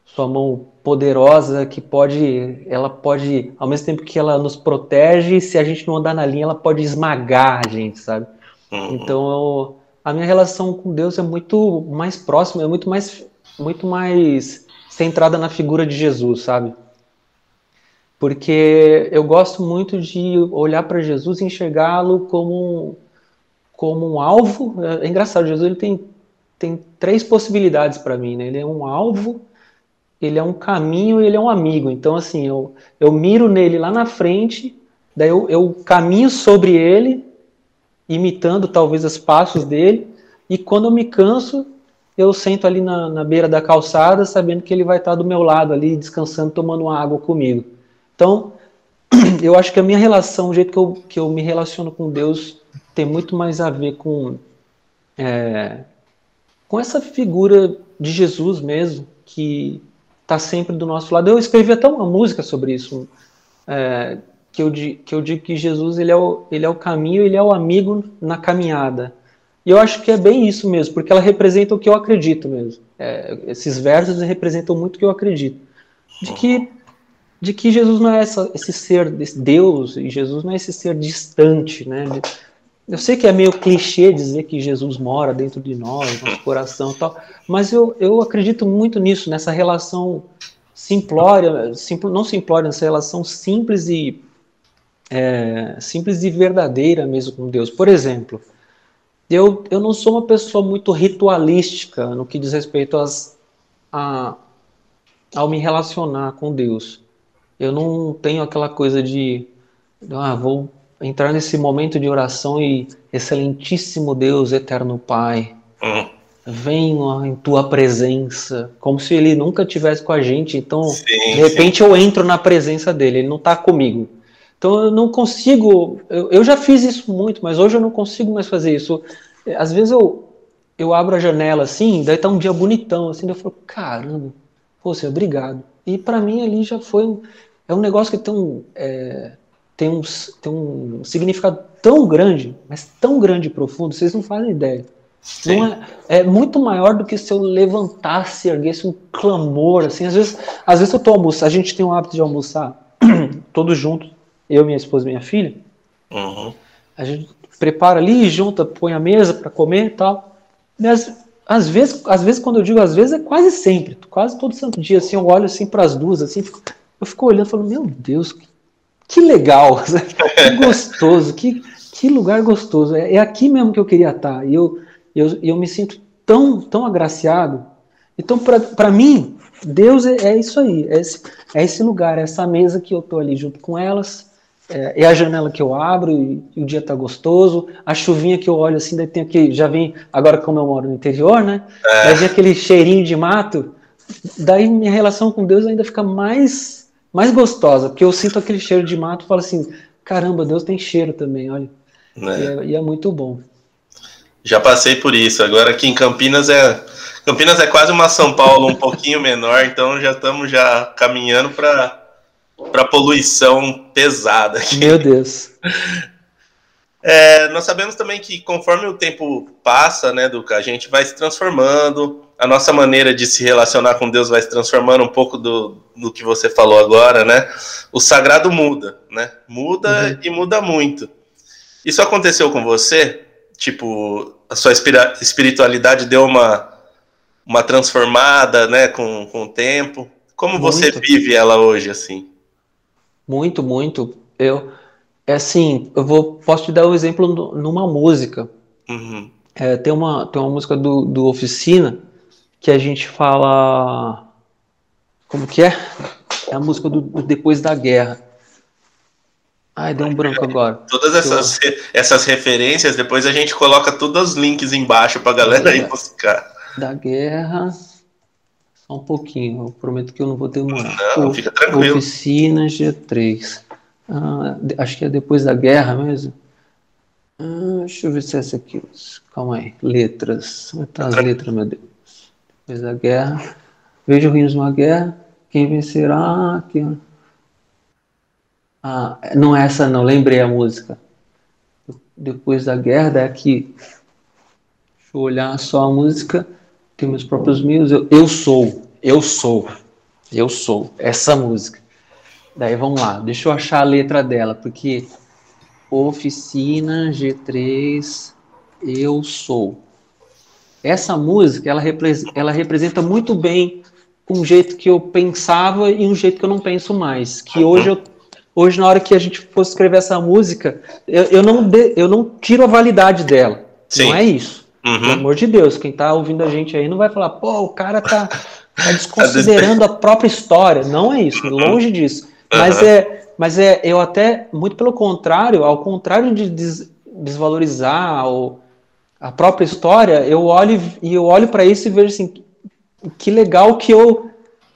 sua mão poderosa que pode, ela pode, ao mesmo tempo que ela nos protege, se a gente não andar na linha, ela pode esmagar a gente, sabe? Uhum. Então, eu, a minha relação com Deus é muito mais próxima, é muito mais, muito mais centrada na figura de Jesus, sabe? Porque eu gosto muito de olhar para Jesus e enxergá-lo como, como um alvo. É engraçado, Jesus ele tem, tem três possibilidades para mim. Né? Ele é um alvo, ele é um caminho e ele é um amigo. Então, assim, eu, eu miro nele lá na frente, daí eu, eu caminho sobre ele, imitando talvez os passos dele, e quando eu me canso, eu sento ali na, na beira da calçada, sabendo que ele vai estar do meu lado ali, descansando, tomando água comigo. Então, eu acho que a minha relação, o jeito que eu, que eu me relaciono com Deus, tem muito mais a ver com, é, com essa figura de Jesus mesmo, que está sempre do nosso lado. Eu escrevi até uma música sobre isso, é, que, eu, que eu digo que Jesus ele é, o, ele é o caminho, ele é o amigo na caminhada. E eu acho que é bem isso mesmo, porque ela representa o que eu acredito mesmo. É, esses versos representam muito o que eu acredito. De que de que Jesus não é essa, esse ser, Deus, e Jesus não é esse ser distante, né? Eu sei que é meio clichê dizer que Jesus mora dentro de nós, nosso coração e tal, mas eu, eu acredito muito nisso, nessa relação simplória, simpl, não simplória, nessa relação simples e é, simples e verdadeira mesmo com Deus. Por exemplo, eu, eu não sou uma pessoa muito ritualística no que diz respeito às, a, ao me relacionar com Deus eu não tenho aquela coisa de, ah, vou entrar nesse momento de oração e excelentíssimo Deus, eterno Pai, uhum. venho em tua presença, como se ele nunca tivesse com a gente. Então, sim, de repente sim. eu entro na presença dele, ele não está comigo. Então eu não consigo, eu, eu, já fiz isso muito, mas hoje eu não consigo mais fazer isso. Às vezes eu, eu abro a janela assim, daí tá um dia bonitão, assim, daí eu falo, caramba, pô, Senhor, obrigado. E para mim ali já foi é um negócio que tem um, é, tem, um, tem um significado tão grande, mas tão grande e profundo, vocês não fazem ideia. Não é, é muito maior do que se eu levantasse, erguesse um clamor, assim, às vezes, às vezes eu tô almoçando, a gente tem o hábito de almoçar todos juntos, eu, minha esposa e minha filha. Uhum. A gente prepara ali, junta, põe a mesa para comer e tal. Mas às vezes, às vezes, quando eu digo às vezes, é quase sempre, quase todo santo dia, assim, eu olho assim para as duas, assim, fico, eu fico olhando e falo, meu Deus, que, que legal, que gostoso, que, que lugar gostoso. É, é, aqui mesmo que eu queria estar. E eu, eu, eu me sinto tão, tão agraciado. Então, para mim, Deus é, é, isso aí, é esse, é esse lugar, é essa mesa que eu tô ali junto com elas, é, é, a janela que eu abro e, e o dia tá gostoso, a chuvinha que eu olho assim, daí tem aquele, já vem, agora como eu moro no interior, né? É. Daí aquele cheirinho de mato, daí minha relação com Deus ainda fica mais, mais gostosa, porque eu sinto aquele cheiro de mato e falo assim, caramba, Deus tem cheiro também, olha. É. E, é, e é muito bom. Já passei por isso, agora aqui em Campinas é Campinas é quase uma São Paulo um pouquinho menor, então já estamos já caminhando para para poluição pesada. Aqui. Meu Deus. É, nós sabemos também que conforme o tempo passa, né, Duca, a gente vai se transformando, a nossa maneira de se relacionar com Deus vai se transformando um pouco do, do que você falou agora, né? O sagrado muda, né? Muda uhum. e muda muito. Isso aconteceu com você? Tipo, a sua espiritualidade deu uma, uma transformada, né, com, com o tempo? Como muito. você vive ela hoje, assim? Muito, muito. Eu, é assim, eu vou, posso te dar um exemplo numa música. Uhum. É, tem, uma, tem uma música do, do Oficina que a gente fala. Como que é? É a música do, do Depois da Guerra. Ai, deu um branco agora. Todas essas, eu... essas referências, depois a gente coloca todos os links embaixo pra galera ir buscar. Da guerra. Só um pouquinho, eu prometo que eu não vou demorar. Não, o, fica tranquilo. Oficina G3. Ah, acho que é depois da guerra mesmo. Ah, deixa eu ver se é essa aqui. Calma aí. Letras. Onde tá as letras, meu Deus? Depois da guerra. Veja ruínas de uma guerra. Quem vencerá? Quem... Ah, não é essa não, lembrei a música. Depois da guerra, daqui. Deixa eu olhar só a música tenho meus próprios meios, eu, eu sou, eu sou, eu sou, essa música. Daí vamos lá, deixa eu achar a letra dela, porque oficina G3, eu sou. Essa música, ela, repre ela representa muito bem um jeito que eu pensava e um jeito que eu não penso mais. Que hoje, eu, hoje na hora que a gente fosse escrever essa música, eu, eu, não, de, eu não tiro a validade dela. Sim. Não é isso. Uhum. Pelo amor de Deus, quem tá ouvindo a gente aí não vai falar, pô, o cara tá, tá desconsiderando a própria história. Não é isso, longe disso. Mas é, mas é, eu até, muito pelo contrário, ao contrário de des, desvalorizar o, a própria história, eu olho e eu olho para isso e vejo assim, que legal que eu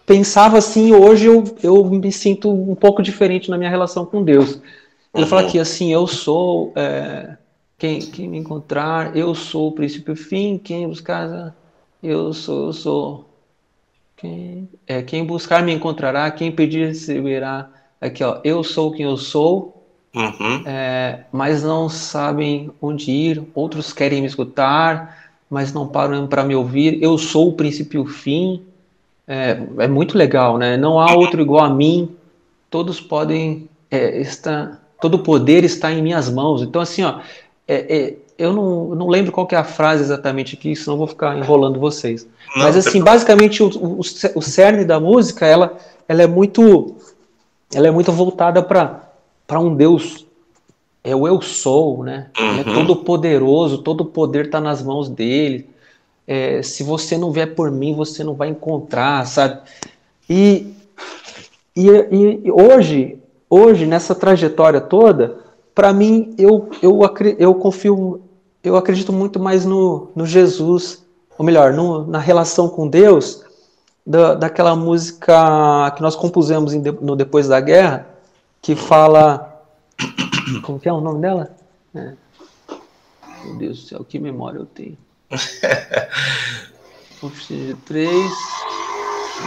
pensava assim, hoje eu, eu me sinto um pouco diferente na minha relação com Deus. Ele uhum. fala que assim, eu sou é, quem, quem me encontrar, eu sou o princípio e o fim. Quem buscar, eu sou, eu sou. Quem, é, quem buscar me encontrará, quem pedir receberá. Aqui, ó, eu sou quem eu sou, uhum. é, mas não sabem onde ir. Outros querem me escutar, mas não param para me ouvir. Eu sou o princípio e o fim. É, é, muito legal, né? Não há outro igual a mim. Todos podem é, estar, todo o poder está em minhas mãos. Então, assim, ó, é, é, eu não, não lembro qual é a frase exatamente aqui, senão vou ficar enrolando vocês. Não, Mas assim, basicamente o, o, o, cerne da música, ela, ela é muito ela é muito voltada para um Deus é o eu sou, né? Ele é uhum. todo poderoso, todo poder está nas mãos dele. É, se você não vier por mim, você não vai encontrar, sabe? E, e, e hoje, hoje nessa trajetória toda, para mim, eu, eu, eu confio, eu acredito muito mais no, no Jesus ou melhor, no, na relação com Deus, da, daquela música que nós compusemos no Depois da Guerra, que fala. Como que é o nome dela? É. Meu Deus do céu, que memória eu tenho. De três.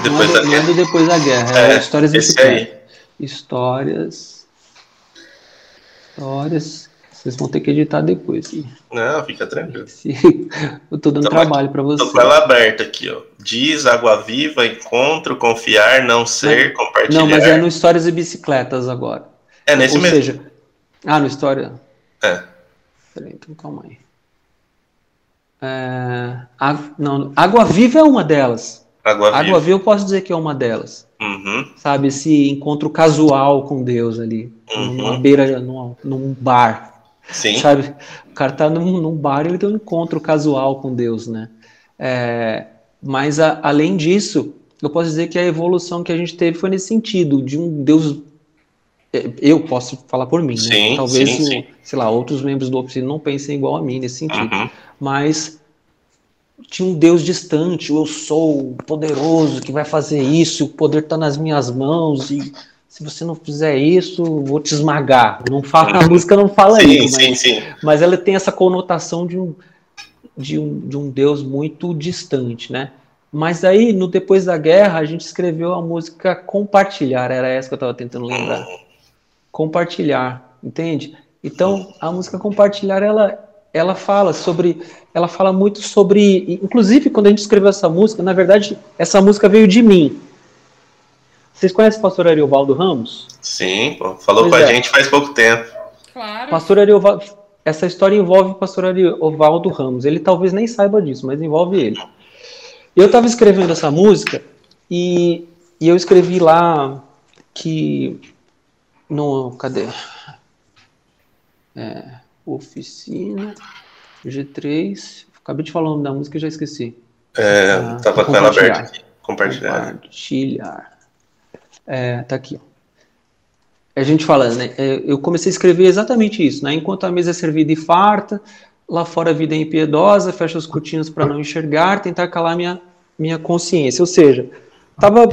Depois da guerra. depois da guerra. É, é histórias aí. Histórias. Histórias. Vocês vão ter que editar depois. Não, fica tranquilo. Eu tô dando então, trabalho para você. Tô com ela aberta aqui, ó. Diz, água viva, encontro, confiar, não ser, não, compartilhar. Não, mas é no Histórias e Bicicletas agora. É nesse Ou mesmo. Ou seja, ah, no História. É. Peraí, então calma aí. É, não, Água Viva é uma delas. Água Viva. Água Viva eu posso dizer que é uma delas. Uhum. Sabe, esse encontro casual com Deus ali. Uhum. Numa beira, num, num bar. Sim. Sabe? O cara tá num, num bar e ele tem um encontro casual com Deus, né? É, mas a, além disso, eu posso dizer que a evolução que a gente teve foi nesse sentido, de um Deus. É, eu posso falar por mim, né? Sim, Talvez, sim, sim. sei lá, outros membros do Oficina não pensem igual a mim nesse sentido. Uhum. Mas tinha um Deus distante, eu sou poderoso que vai fazer isso, o poder está nas minhas mãos e se você não fizer isso, vou te esmagar. Não fala, a música não fala sim, isso, mas, sim, sim. mas ela tem essa conotação de um, de, um, de um Deus muito distante, né? Mas aí, no Depois da Guerra, a gente escreveu a música Compartilhar, era essa que eu estava tentando lembrar. Compartilhar, entende? Então, a música Compartilhar, ela, ela fala sobre, ela fala muito sobre, inclusive quando a gente escreveu essa música, na verdade, essa música veio de mim, vocês conhecem o pastor Ariovaldo Ramos? Sim, pô, falou pois com é. a gente faz pouco tempo. Claro. Pastor Ariovaldo, essa história envolve o pastor Ariovaldo Ramos. Ele talvez nem saiba disso, mas envolve ele. Eu estava escrevendo essa música e, e eu escrevi lá que no cadê? É, oficina G3. Acabei de falar o nome da música e já esqueci. É, ah, tava com ela aberta aqui. Compartilhar. Compartilhar. É, tá aqui, ó. A gente fala, né? É, eu comecei a escrever exatamente isso, né? Enquanto a mesa é servida e farta, lá fora a vida é impiedosa, fecha os cortinas para não enxergar, tentar calar minha, minha consciência. Ou seja, tava,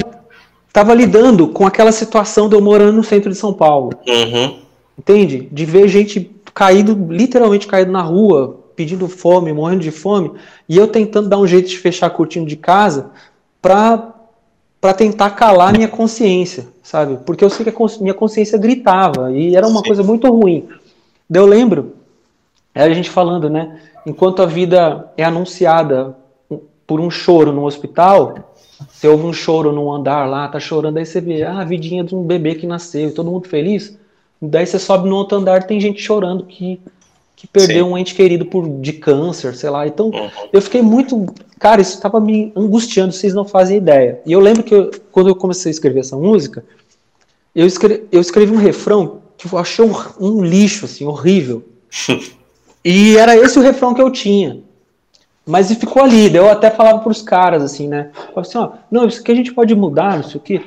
tava lidando com aquela situação de eu morando no centro de São Paulo. Uhum. Entende? De ver gente caído, literalmente caído na rua, pedindo fome, morrendo de fome, e eu tentando dar um jeito de fechar a cortina de casa para para tentar calar minha consciência, sabe? Porque eu sei que a minha consciência gritava e era uma Sim. coisa muito ruim. Daí eu lembro, era a gente falando, né? Enquanto a vida é anunciada por um choro no hospital, você ouve um choro num andar lá, tá chorando, aí você vê ah, a vidinha de um bebê que nasceu, todo mundo feliz. Daí você sobe no outro andar, tem gente chorando que que perdeu Sim. um ente querido por, de câncer, sei lá. Então, uhum. eu fiquei muito. Cara, isso estava me angustiando, vocês não fazem ideia. E eu lembro que eu, quando eu comecei a escrever essa música, eu escrevi, eu escrevi um refrão que eu achei um, um lixo, assim, horrível. e era esse o refrão que eu tinha. Mas ficou ali, daí eu até falava para os caras, assim, né? Falava assim, ó, não, isso aqui a gente pode mudar, não sei o quê.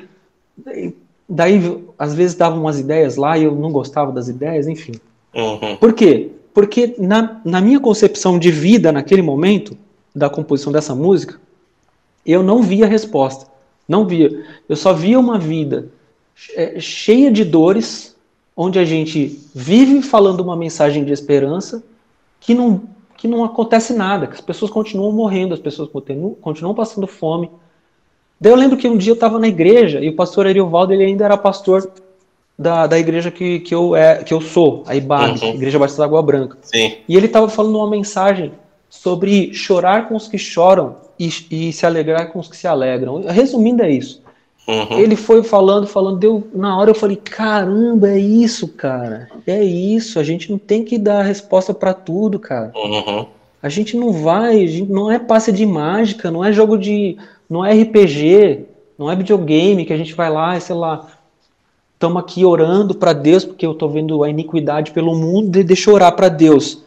Daí, daí às vezes davam umas ideias lá e eu não gostava das ideias, enfim. Uhum. Por quê? Porque na, na minha concepção de vida naquele momento, da composição dessa música, eu não via resposta. Não via. Eu só via uma vida é, cheia de dores, onde a gente vive falando uma mensagem de esperança, que não, que não acontece nada, que as pessoas continuam morrendo, as pessoas continuam, continuam passando fome. Daí eu lembro que um dia eu estava na igreja e o pastor Ariovaldo ele ainda era pastor da, da igreja que, que, eu é, que eu sou, a IBAB, uhum. Igreja Batista da Água Branca. Sim. E ele estava falando uma mensagem sobre chorar com os que choram e, e, se alegrar com os que se alegram. Resumindo, é isso. Uhum. Ele foi falando, falando, deu, na hora eu falei, caramba, é isso, cara. É isso, a gente não tem que dar resposta para tudo, cara. Uhum. A gente não vai, gente não é passe de mágica, não é jogo de. não é RPG, não é videogame que a gente vai lá, sei lá, estamos aqui orando para Deus, porque eu estou vendo a iniquidade pelo mundo, e deixa eu orar para Deus.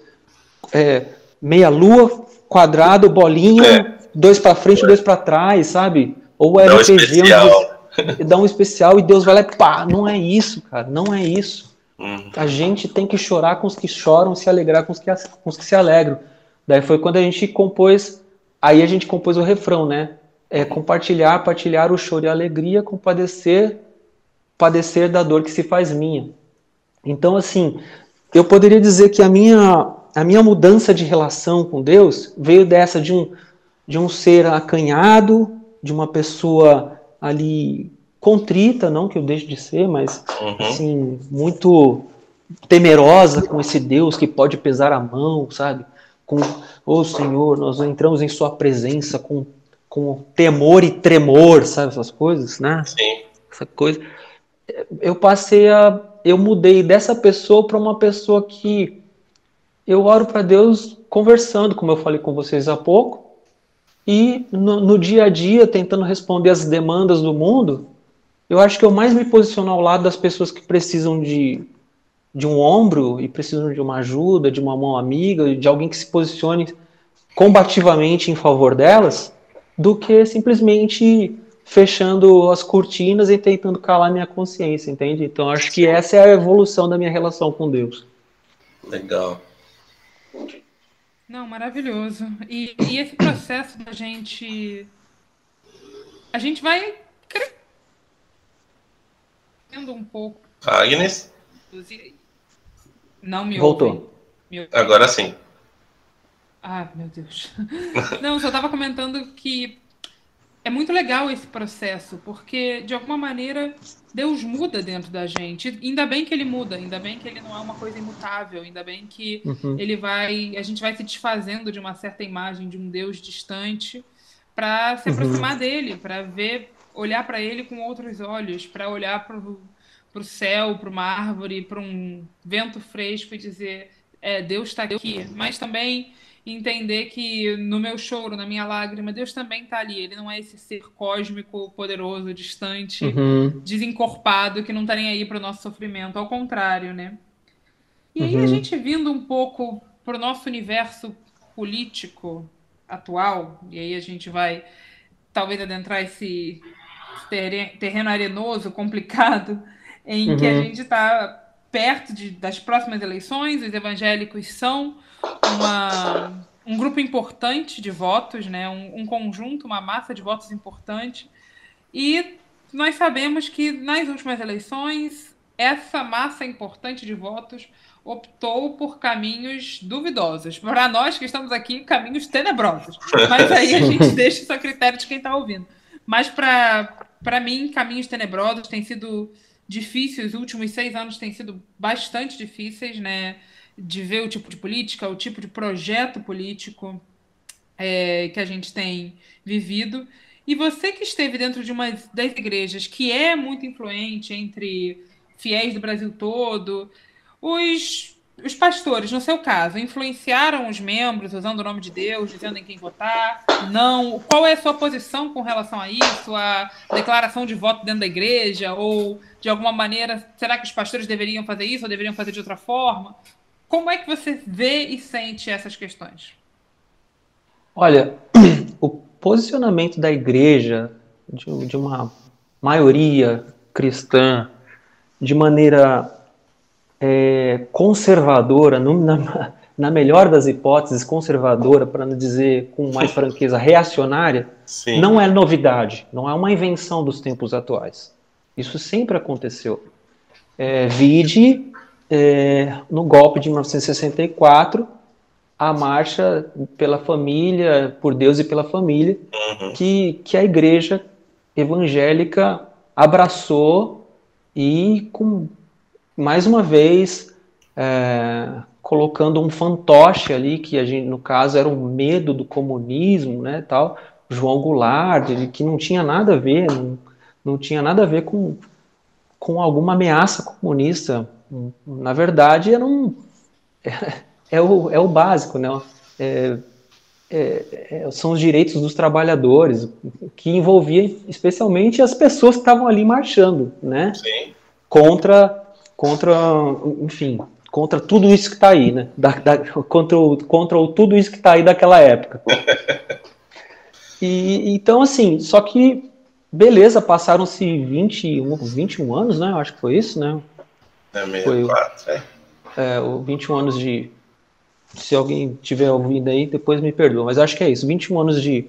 É, meia lua, quadrado, bolinha, é. dois para frente, é. dois para trás, sabe? Ou dá RPG, um especial. dá um especial e Deus vai lá e pá, não é isso, cara, não é isso. Uhum. A gente tem que chorar com os que choram, se alegrar com os que, com os que se alegram. Daí foi quando a gente compôs aí a gente compôs o refrão, né? É compartilhar, partilhar o choro e a alegria, compadecer, padecer da dor que se faz minha. Então, assim, eu poderia dizer que a minha, a minha mudança de relação com Deus veio dessa de um, de um ser acanhado, de uma pessoa ali contrita, não que eu deixe de ser, mas uhum. assim, muito temerosa com esse Deus que pode pesar a mão, sabe? Com, ô oh, Senhor, nós entramos em Sua presença com, com temor e tremor, sabe? Essas coisas, né? Sim. Essa coisa. Eu passei a. Eu mudei dessa pessoa para uma pessoa que eu oro para Deus conversando, como eu falei com vocês há pouco, e no, no dia a dia, tentando responder as demandas do mundo, eu acho que eu mais me posiciono ao lado das pessoas que precisam de, de um ombro e precisam de uma ajuda, de uma mão amiga, de alguém que se posicione combativamente em favor delas, do que simplesmente fechando as cortinas e tentando calar minha consciência, entende? Então acho que essa é a evolução da minha relação com Deus. Legal. Não, maravilhoso. E, e esse processo da gente. A gente vai crescendo um pouco. Agnes? Não me Voltou. Me Agora sim. Ah, meu Deus. Não, só estava comentando que é muito legal esse processo, porque de alguma maneira Deus muda dentro da gente. Ainda bem que ele muda, ainda bem que ele não é uma coisa imutável, ainda bem que uhum. ele vai, a gente vai se desfazendo de uma certa imagem de um Deus distante para se uhum. aproximar uhum. dele, para ver, olhar para ele com outros olhos, para olhar para o céu, para uma árvore, para um vento fresco e dizer, é, Deus está aqui. Mas também entender que no meu choro, na minha lágrima, Deus também está ali. Ele não é esse ser cósmico, poderoso, distante, uhum. desencorpado, que não está nem aí para o nosso sofrimento. Ao contrário, né? E aí uhum. a gente vindo um pouco para o nosso universo político atual, e aí a gente vai talvez adentrar esse terreno arenoso, complicado, em uhum. que a uhum. gente está perto de, das próximas eleições, os evangélicos são uma, um grupo importante de votos, né? Um, um, conjunto, uma massa de votos importante. E nós sabemos que nas últimas eleições, essa massa importante de votos optou por caminhos duvidosos. Para nós que estamos aqui, caminhos tenebrosos. Mas aí a gente deixa isso a critério de quem está ouvindo. Mas para mim, caminhos tenebrosos têm sido difíceis, os últimos seis anos têm sido bastante difíceis, né? De ver o tipo de política, o tipo de projeto político é, que a gente tem vivido. E você que esteve dentro de uma das igrejas que é muito influente entre fiéis do Brasil todo, os, os pastores, no seu caso, influenciaram os membros usando o nome de Deus, dizendo em quem votar? Não? Qual é a sua posição com relação a isso? A declaração de voto dentro da igreja? Ou, de alguma maneira, será que os pastores deveriam fazer isso ou deveriam fazer de outra forma? Como é que você vê e sente essas questões? Olha, o posicionamento da igreja, de, de uma maioria cristã, de maneira é, conservadora, no, na, na, melhor das hipóteses, conservadora, para não dizer com mais franqueza, reacionária, Sim. não é novidade, não é uma invenção dos tempos atuais. Isso sempre aconteceu. É, vide é, no golpe de 1964, a marcha pela família, por Deus e pela família, uhum. que, que a igreja evangélica abraçou e, com, mais uma vez, é, colocando um fantoche ali, que a gente, no caso era um medo do comunismo, né, tal, João Goulart, que não tinha nada a ver, não, não tinha nada a ver com, com alguma ameaça comunista, na verdade, era um, é, é, o, é o básico, né? É, é, é, são os direitos dos trabalhadores, que envolvia especialmente as pessoas que estavam ali marchando, né? Sim. Contra, contra, enfim, contra tudo isso que está aí, né? Da, da, contra, o, contra o, tudo isso que está aí daquela época. E, então, assim, só que, beleza, passaram-se 21, 21 anos, né? Eu acho que foi isso, né? É 64, foi, é. é. o 21 anos de, Se alguém tiver ouvindo aí, depois me perdoa. Mas acho que é isso. 21 anos de,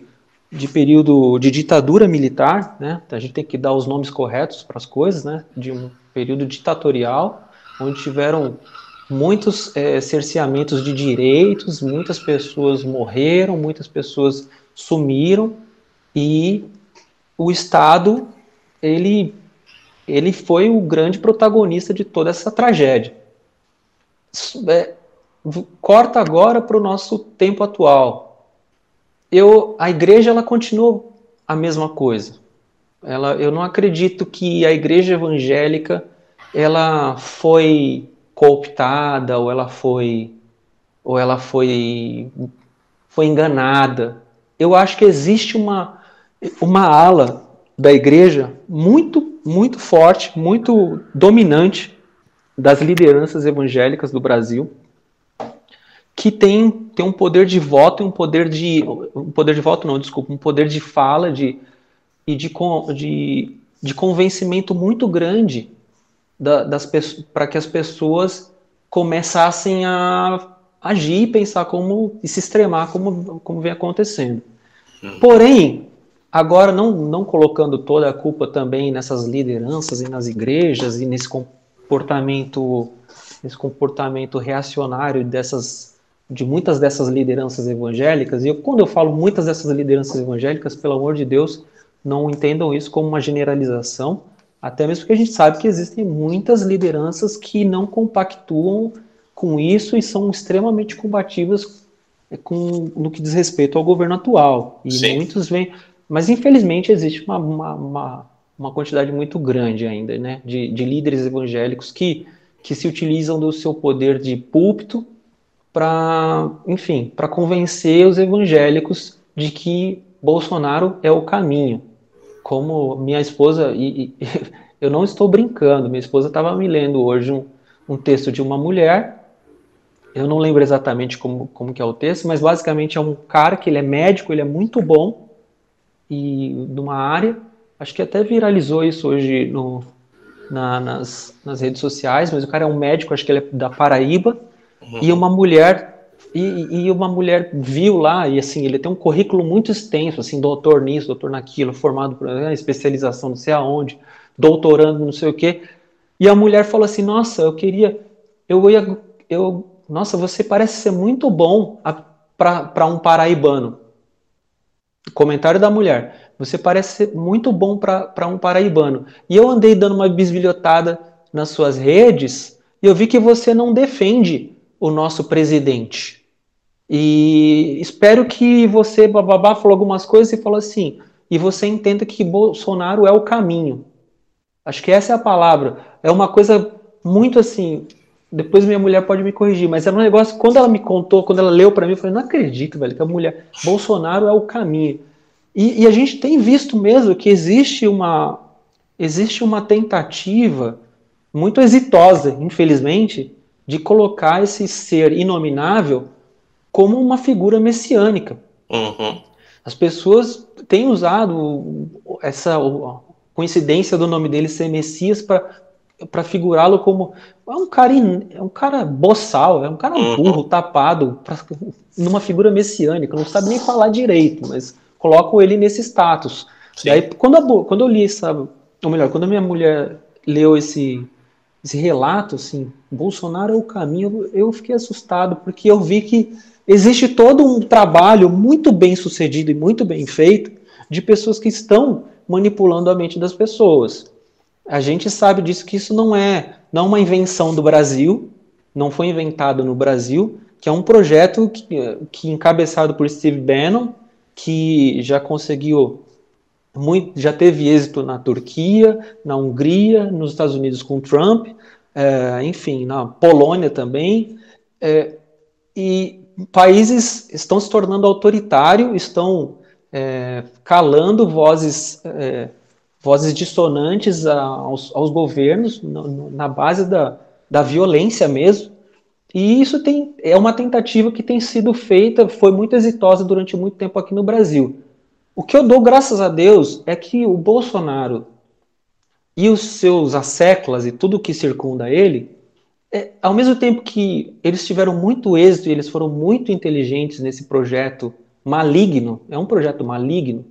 de período de ditadura militar, né? A gente tem que dar os nomes corretos para as coisas, né? De um período ditatorial, onde tiveram muitos é, cerceamentos de direitos, muitas pessoas morreram, muitas pessoas sumiram e o Estado ele ele foi o grande protagonista de toda essa tragédia. É, corta agora para o nosso tempo atual. Eu, a igreja ela continua a mesma coisa. Ela, eu não acredito que a igreja evangélica ela foi cooptada ou ela foi ou ela foi foi enganada. Eu acho que existe uma uma ala da igreja muito muito forte, muito dominante das lideranças evangélicas do Brasil, que tem, tem um poder de voto e um poder de um poder de voto não, desculpa, um poder de fala de e de, de, de convencimento muito grande da, das para que as pessoas começassem a agir e pensar como e se extremar como, como vem acontecendo. Uhum. Porém, agora não, não colocando toda a culpa também nessas lideranças e nas igrejas e nesse comportamento esse comportamento reacionário dessas de muitas dessas lideranças evangélicas, e eu, quando eu falo muitas dessas lideranças evangélicas, pelo amor de Deus, não entendam isso como uma generalização, até mesmo porque a gente sabe que existem muitas lideranças que não compactuam com isso e são extremamente combativas com, no que diz respeito ao governo atual. E Sim. muitos vêm. Mas infelizmente existe uma, uma, uma, uma, quantidade muito grande ainda né, de, de líderes evangélicos que, que se utilizam do seu poder de púlpito para, enfim, para convencer os evangélicos de que Bolsonaro é o caminho. Como minha esposa, e, e eu não estou brincando, minha esposa estava me lendo hoje um, um texto de uma mulher, eu não lembro exatamente como, como que é o texto, mas basicamente é um cara que ele é médico, ele é muito bom, e numa área, acho que até viralizou isso hoje no, na, nas, nas redes sociais, mas o cara é um médico, acho que ele é da Paraíba, uhum. e uma mulher e, e, uma mulher viu lá, e assim, ele tem um currículo muito extenso, assim, doutor nisso, doutor naquilo, formado por né, especialização não sei aonde, doutorando não sei o quê. E a mulher falou assim: Nossa, eu queria, eu ia, eu, nossa, você parece ser muito bom para um paraibano. Comentário da mulher: Você parece muito bom para um paraibano. E eu andei dando uma bisbilhotada nas suas redes e eu vi que você não defende o nosso presidente. E espero que você, bababá, falou algumas coisas e falou assim, e você entenda que Bolsonaro é o caminho. Acho que essa é a palavra. É uma coisa muito assim. Depois minha mulher pode me corrigir, mas é um negócio. Quando ela me contou, quando ela leu para mim, eu falei: não acredito, velho, que a mulher. Bolsonaro é o caminho. E, e, a gente tem visto mesmo que existe uma, existe uma tentativa muito exitosa, infelizmente, de colocar esse ser inominável como uma figura messiânica. Uhum. As pessoas têm usado essa coincidência do nome dele ser Messias para figurá-lo como é um cara é um cara boçal, é um cara uhum. burro, tapado, pra, numa figura messiânica, não sabe nem falar direito, mas colocam ele nesse status. Sim. Daí quando, a, quando eu li essa, ou melhor, quando a minha mulher leu esse esse relato assim, Bolsonaro é o caminho, eu fiquei assustado porque eu vi que existe todo um trabalho muito bem sucedido e muito bem feito de pessoas que estão manipulando a mente das pessoas. A gente sabe disso que isso não é não é uma invenção do Brasil, não foi inventado no Brasil, que é um projeto que, que encabeçado por Steve Bannon, que já conseguiu muito, já teve êxito na Turquia, na Hungria, nos Estados Unidos com Trump, é, enfim, na Polônia também. É, e países estão se tornando autoritários, estão é, calando vozes, é, vozes dissonantes aos, aos governos na, base da, da violência mesmo. E isso tem, é uma tentativa que tem sido feita, foi muito exitosa durante muito tempo aqui no Brasil. O que eu dou graças a Deus é que o Bolsonaro e os seus asseclas e tudo que circunda ele é, ao mesmo tempo que eles tiveram muito êxito e eles foram muito inteligentes nesse projeto maligno, é um projeto maligno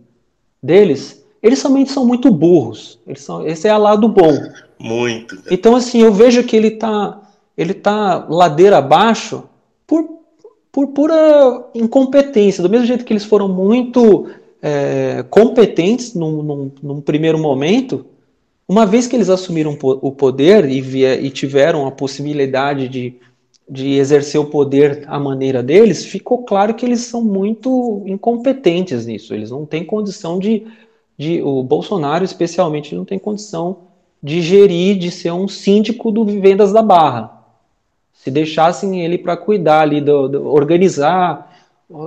deles, eles somente são muito burros. Eles são, esse é o lado bom. Muito. Então, assim, eu vejo que ele está ele tá ladeira abaixo por, por pura incompetência. Do mesmo jeito que eles foram muito é, competentes num, num, num, primeiro momento, uma vez que eles assumiram o poder e, via, e tiveram a possibilidade de, de exercer o poder à maneira deles, ficou claro que eles são muito incompetentes nisso. Eles não têm condição de, de o Bolsonaro, especialmente, não tem condição de gerir, de ser um síndico do Vendas da Barra. Se deixassem ele para cuidar ali, do, do, organizar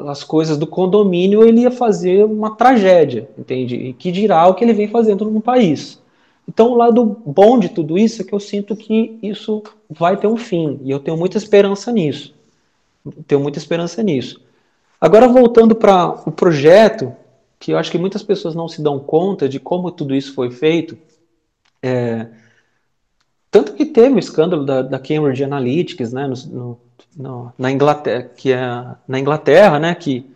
as coisas do condomínio, ele ia fazer uma tragédia, entende? E que dirá o que ele vem fazendo no país. Então, o lado bom de tudo isso é que eu sinto que isso vai ter um fim, e eu tenho muita esperança nisso. Tenho muita esperança nisso. Agora, voltando para o projeto, que eu acho que muitas pessoas não se dão conta de como tudo isso foi feito, é, tanto que teve o escândalo da, da Cambridge Analytics, né, no, no, na Inglaterra, que é na Inglaterra, né, que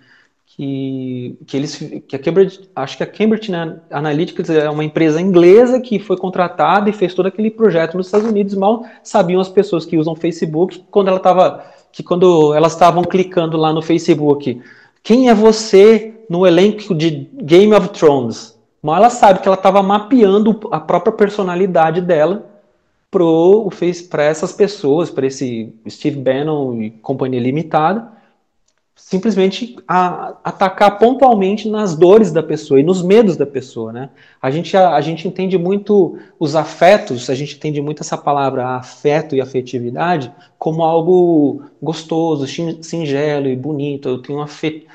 que, que eles que a Cambridge, acho que a Cambridge Analytics é uma empresa inglesa que foi contratada e fez todo aquele projeto nos Estados Unidos, mal sabiam as pessoas que usam Facebook quando ela que quando elas estavam clicando lá no Facebook, quem é você no elenco de Game of Thrones? Mal ela sabe que ela estava mapeando a própria personalidade dela para essas pessoas, para esse Steve Bannon e companhia limitada, simplesmente a, atacar pontualmente nas dores da pessoa e nos medos da pessoa, né? A gente, a, a, gente entende muito os afetos, a gente entende muito essa palavra afeto e afetividade como algo gostoso, singelo e bonito, eu tenho afet,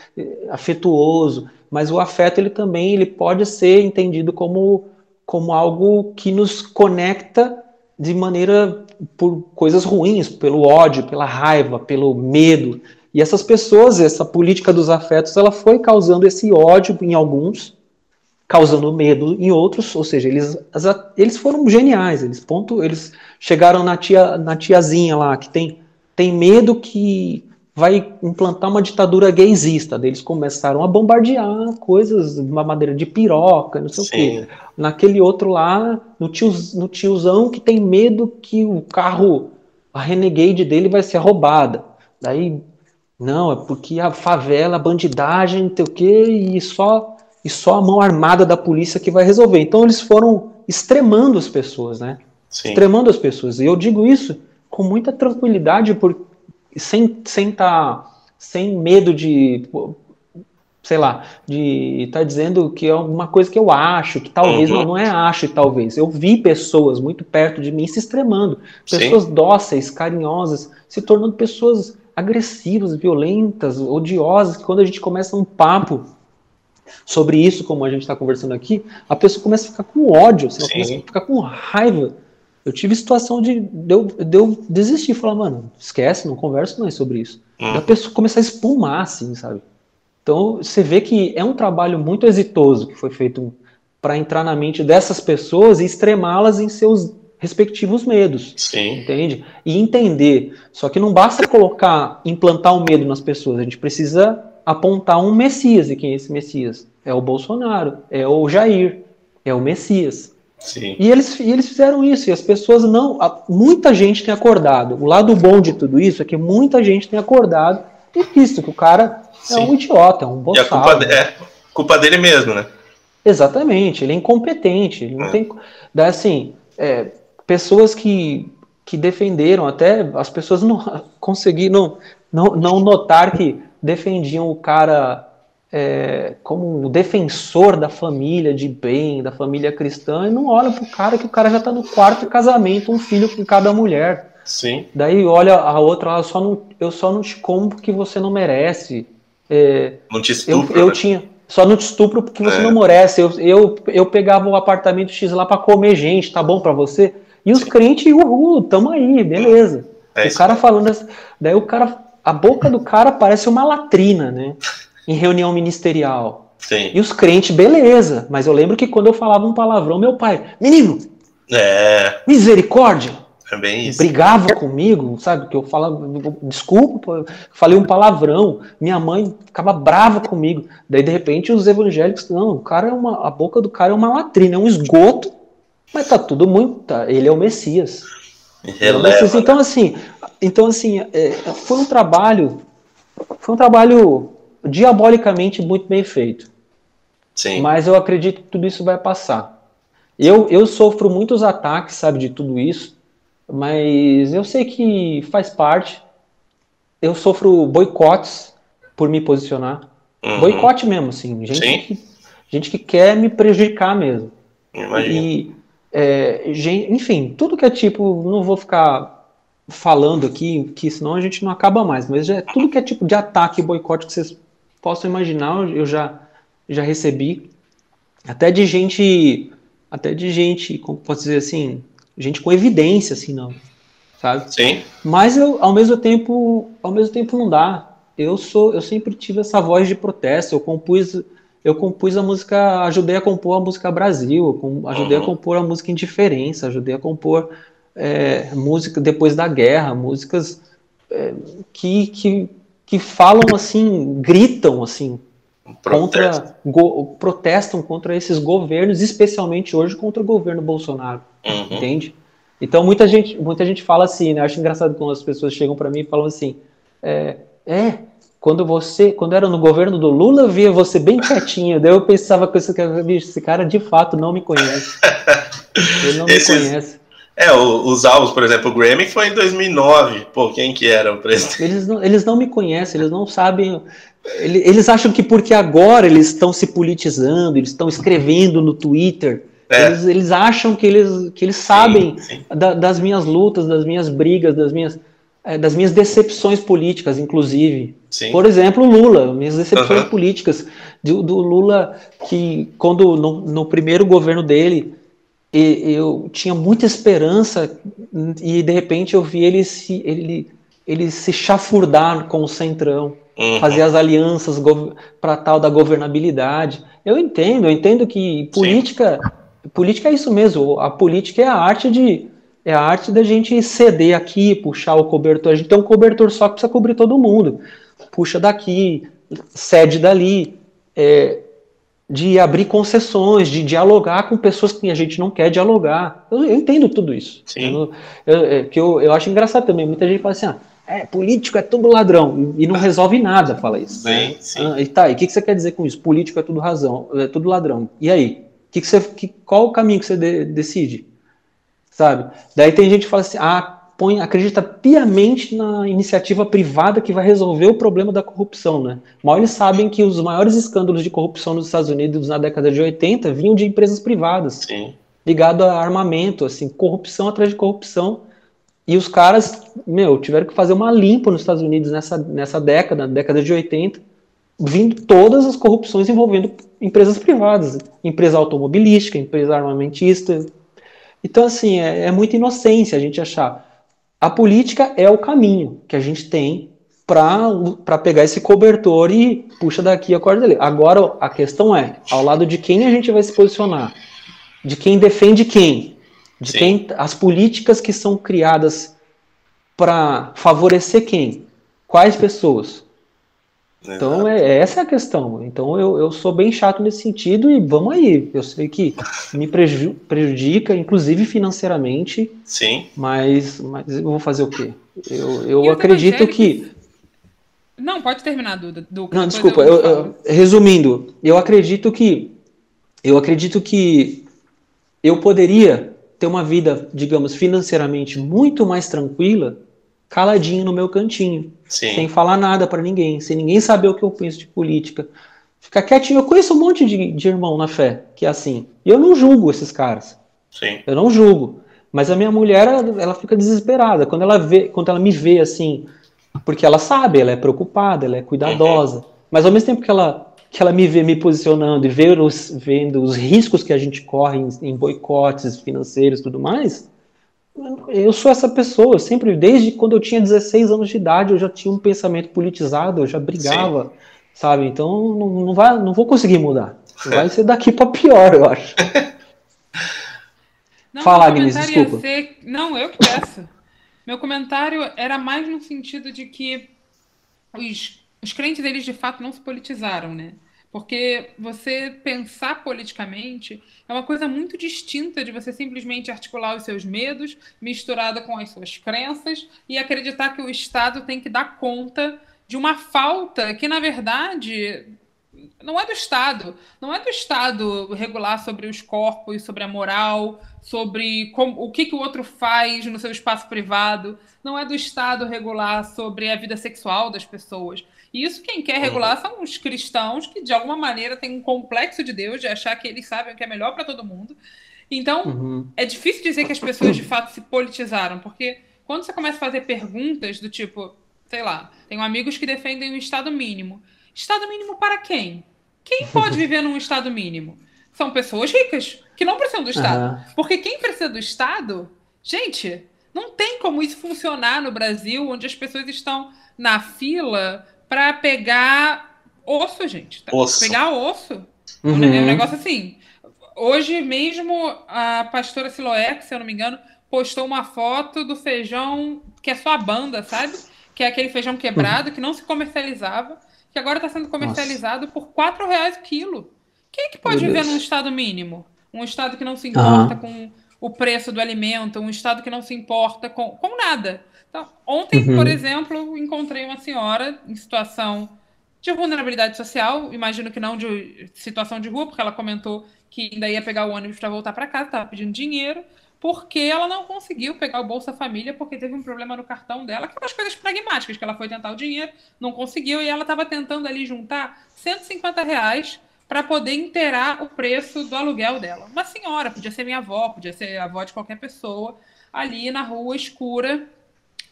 afetuoso, mas o afeto ele também ele pode ser entendido como, como algo que nos conecta de maneira por coisas ruins, pelo ódio, pela raiva, pelo medo, e essas pessoas, essa política dos afetos, ela foi causando esse ódio em alguns, causando medo em outros, ou seja, eles, eles foram geniais, eles ponto, eles chegaram na tia na tiazinha lá que tem tem medo que vai implantar uma ditadura gaysista. Eles começaram a bombardear coisas, uma madeira de piroca, não sei Sim. o quê. Naquele outro lá, no, tio, no tiozão que tem medo que o carro, a Renegade dele vai ser roubada. Daí não, é porque a favela, a bandidagem, não sei o quê, e só, e só a mão armada da polícia que vai resolver. Então eles foram extremando as pessoas, né? Sim. Extremando as pessoas. E eu digo isso com muita tranquilidade, por, sem, sem, tá, sem medo de, sei lá, de estar tá dizendo que é alguma coisa que eu acho, que talvez uhum. não, não é acho e talvez. Eu vi pessoas muito perto de mim se extremando. Pessoas Sim. dóceis, carinhosas, se tornando pessoas agressivas, violentas, odiosas, que quando a gente começa um papo sobre isso, como a gente está conversando aqui, a pessoa começa a ficar com ódio, ela começa a ficar com raiva. Eu tive situação de, de, eu, de eu desistir, falar, mano, esquece, não converso mais sobre isso. Hum. a pessoa começa a espumar, assim, sabe? Então, você vê que é um trabalho muito exitoso que foi feito para entrar na mente dessas pessoas e extremá-las em seus respectivos medos. Sim. Entende? E entender. Só que não basta colocar, implantar o medo nas pessoas. A gente precisa apontar um Messias. E quem é esse Messias? É o Bolsonaro, é o Jair, é o Messias. Sim. E eles, e eles fizeram isso, e as pessoas não. Muita gente tem acordado. O lado bom de tudo isso é que muita gente tem acordado e visto que o cara Sim. é um idiota, é um boçal. E a culpa, de, é culpa dele mesmo, né? Exatamente, ele é incompetente. Ele não é. tem. Daí, assim, é, pessoas que, que defenderam, até as pessoas não conseguiram não, não notar que defendiam o cara é, como um defensor da família de bem, da família cristã, e não olha pro cara que o cara já tá no quarto casamento, um filho com cada mulher. Sim. Daí olha a outra, eu só não, eu só não te como porque você não merece. É, não te estupro, eu, eu né? tinha só não te estupro porque você é. não merece. Eu, eu, eu pegava o apartamento X lá para comer gente, tá bom para você? E os crentes, uhul, tamo aí, beleza. É o cara falando assim, daí o cara, a boca do cara parece uma latrina, né? Em reunião ministerial. Sim. E os crentes, beleza. Mas eu lembro que quando eu falava um palavrão, meu pai, menino, é. misericórdia. É bem isso. Brigava comigo, sabe? Que eu falava, desculpa, falei um palavrão. Minha mãe ficava brava comigo. Daí, de repente, os evangélicos, não, o cara é uma, a boca do cara é uma latrina, é um esgoto, mas tá tudo muito. Tá, ele é o Messias. Releva. Então, assim, então, assim é, foi um trabalho. Foi um trabalho diabolicamente muito bem feito. Sim. Mas eu acredito que tudo isso vai passar. Eu, eu sofro muitos ataques, sabe, de tudo isso, mas eu sei que faz parte. Eu sofro boicotes por me posicionar. Uhum. Boicote mesmo, assim. Gente Sim. que, gente que quer me prejudicar mesmo. Imagina. E, é, gen- enfim, tudo que é tipo, não vou ficar falando aqui, que senão a gente não acaba mais, mas já, tudo que é tipo de ataque e boicote que vocês possam imaginar, eu já, já recebi. Até de gente, até de gente, como posso dizer assim, gente com evidência, assim, não, sabe? Sim. Mas eu, ao mesmo tempo, ao mesmo tempo não dá. Eu sou, eu sempre tive essa voz de protesto. Eu compus, eu compus a música, ajudei a compor a música Brasil, com- ajudei Uhum. a compor a música Indiferença, ajudei a compor é, música depois da guerra, músicas é, que, que, que falam assim, gritam assim Protesto. contra, go- protestam contra esses governos, especialmente hoje contra o governo Bolsonaro Uhum. entende? Então muita gente, muita gente fala assim, né? Eu acho engraçado quando as pessoas chegam para mim e falam assim, é, é, quando você, quando era no governo do Lula, via você bem quietinho. Daí eu pensava que esse esse cara de fato não me conhece. Ele não me Esses- conhece. É, os álbuns, por exemplo, o Grammy foi em 2009. Pô, quem que era o presidente? Eles não, eles não me conhecem, eles não sabem. ele- Eles acham que porque agora eles estão se politizando, eles estão escrevendo no Twitter, É. eles, eles acham que eles, que eles sabem Sim, sim. da- das minhas lutas, das minhas brigas, das minhas, eh, das minhas decepções políticas, inclusive. Sim. Por exemplo, Lula, minhas decepções Aham. políticas. Do, do Lula, que quando no, no primeiro governo dele, e- eu tinha muita esperança, e de repente eu vi ele se, ele, ele se chafurdar com o Centrão Uhum. fazer as alianças para tal da governabilidade. Eu entendo, eu entendo que política, política é isso mesmo. A política é a arte de é a arte da gente ceder aqui, puxar o cobertor. A gente tem um cobertor só que precisa cobrir todo mundo. Puxa daqui, cede dali, é, de abrir concessões, de dialogar com pessoas que a gente não quer dialogar. Eu, eu entendo tudo isso. Sim. Eu, eu, é, que eu, eu acho engraçado também. Muita gente fala assim, ah, é, político é tudo ladrão, e, e não resolve nada, fala isso. Sim, sim. Ah, e tá, e o que, que você quer dizer com isso? Político é tudo razão, é tudo ladrão. E aí? Que que você, que, qual o caminho que você de- decide? Sabe? Daí tem gente que fala assim, ah, põe, acredita piamente na iniciativa privada que vai resolver o problema da corrupção, né? Mal eles sabem que os maiores escândalos de corrupção nos Estados Unidos na década de 80 vinham de empresas privadas Sim. ligado a armamento, assim, corrupção atrás de corrupção. E os caras, meu, tiveram que fazer uma limpa nos Estados Unidos nessa, nessa década, década de 80, vindo todas as corrupções envolvendo empresas privadas, empresa automobilística, empresa armamentista. Então, assim, é, é muita inocência a gente achar. A política é o caminho que a gente tem para pegar esse cobertor e puxa daqui a corda dele. Agora, a questão é, ao lado de quem a gente vai se posicionar? de quem defende quem, de Sim. quem as políticas que são criadas para favorecer quem, quais pessoas. Então é, essa é a questão. Então eu, eu sou bem chato nesse sentido e vamos aí. Eu sei que me preju- prejudica, inclusive financeiramente, Sim. mas, mas eu vou fazer o quê? Eu, eu acredito que Não, pode terminar, Duda. Duca, Não, desculpa. eu eu- resumindo, eu acredito que eu acredito que eu poderia ter uma vida, digamos, financeiramente muito mais tranquila, caladinho no meu cantinho, Sim. sem falar nada para ninguém, sem ninguém saber o que eu penso de política. Ficar quietinho. Eu conheço um monte de, de irmão na fé que é assim. E eu não julgo esses caras. Sim. Eu não julgo. Mas a minha mulher, ela, fica desesperada quando ela vê, quando ela me vê assim, porque ela sabe, ela é preocupada, ela é cuidadosa. Mas ao mesmo tempo que ela que ela me vê me posicionando e vê os, vendo os riscos que a gente corre em, em boicotes financeiros e tudo mais, eu sou essa pessoa. Eu sempre, desde quando eu tinha 16 anos de idade, eu já tinha um pensamento politizado, eu já brigava, sabe? Então não, não, vai, não vou conseguir mudar. Vai ser daqui para pior, eu acho. Não, Fala, Agnes, desculpa. ser- Não, eu que peço. Meu comentário era mais no sentido de que os, os crentes, eles de fato não se politizaram, né? Porque você pensar politicamente é uma coisa muito distinta de você simplesmente articular os seus medos, misturada com as suas crenças, e acreditar que o Estado tem que dar conta de uma falta que, na verdade, não é do Estado. Não é do Estado regular sobre os corpos, sobre a moral, sobre como, o que, que o outro faz no seu espaço privado. Não é do Estado regular sobre a vida sexual das pessoas. Isso quem quer regular são os cristãos que, de alguma maneira, têm um complexo de Deus, de achar que eles sabem o que é melhor para todo mundo. Então, Uhum. é difícil dizer que as pessoas de fato se politizaram, porque quando você começa a fazer perguntas do tipo, sei lá, tenho amigos que defendem o Estado mínimo. Estado mínimo para quem? Quem pode viver num Estado mínimo? São pessoas ricas, que não precisam do Estado. Aham. Porque quem precisa do Estado, gente, não tem como isso funcionar no Brasil, onde as pessoas estão na fila para pegar osso, gente. Tá? Osso. Pegar osso. Uhum. É um negócio assim. Hoje mesmo, a pastora Siloé, se eu não me engano, postou uma foto do feijão que é só a banda, sabe? Que é aquele feijão quebrado que não se comercializava, que agora está sendo comercializado por 4 reais o quilo. Quem é que pode Meu viver Deus. num estado mínimo? Um estado que não se importa com o preço do alimento, um estado que não se importa com, com nada. Então, ontem, Uhum. por exemplo, encontrei uma senhora em situação de vulnerabilidade social, imagino que não de situação de rua, porque ela comentou que ainda ia pegar o ônibus para voltar para casa, estava pedindo dinheiro, porque ela não conseguiu pegar o Bolsa Família porque teve um problema no cartão dela, que são as coisas pragmáticas, que ela foi tentar o dinheiro, não conseguiu, e ela estava tentando ali juntar 150 reais para poder inteirar o preço do aluguel dela. Uma senhora, podia ser minha avó, podia ser a avó de qualquer pessoa, ali na rua escura,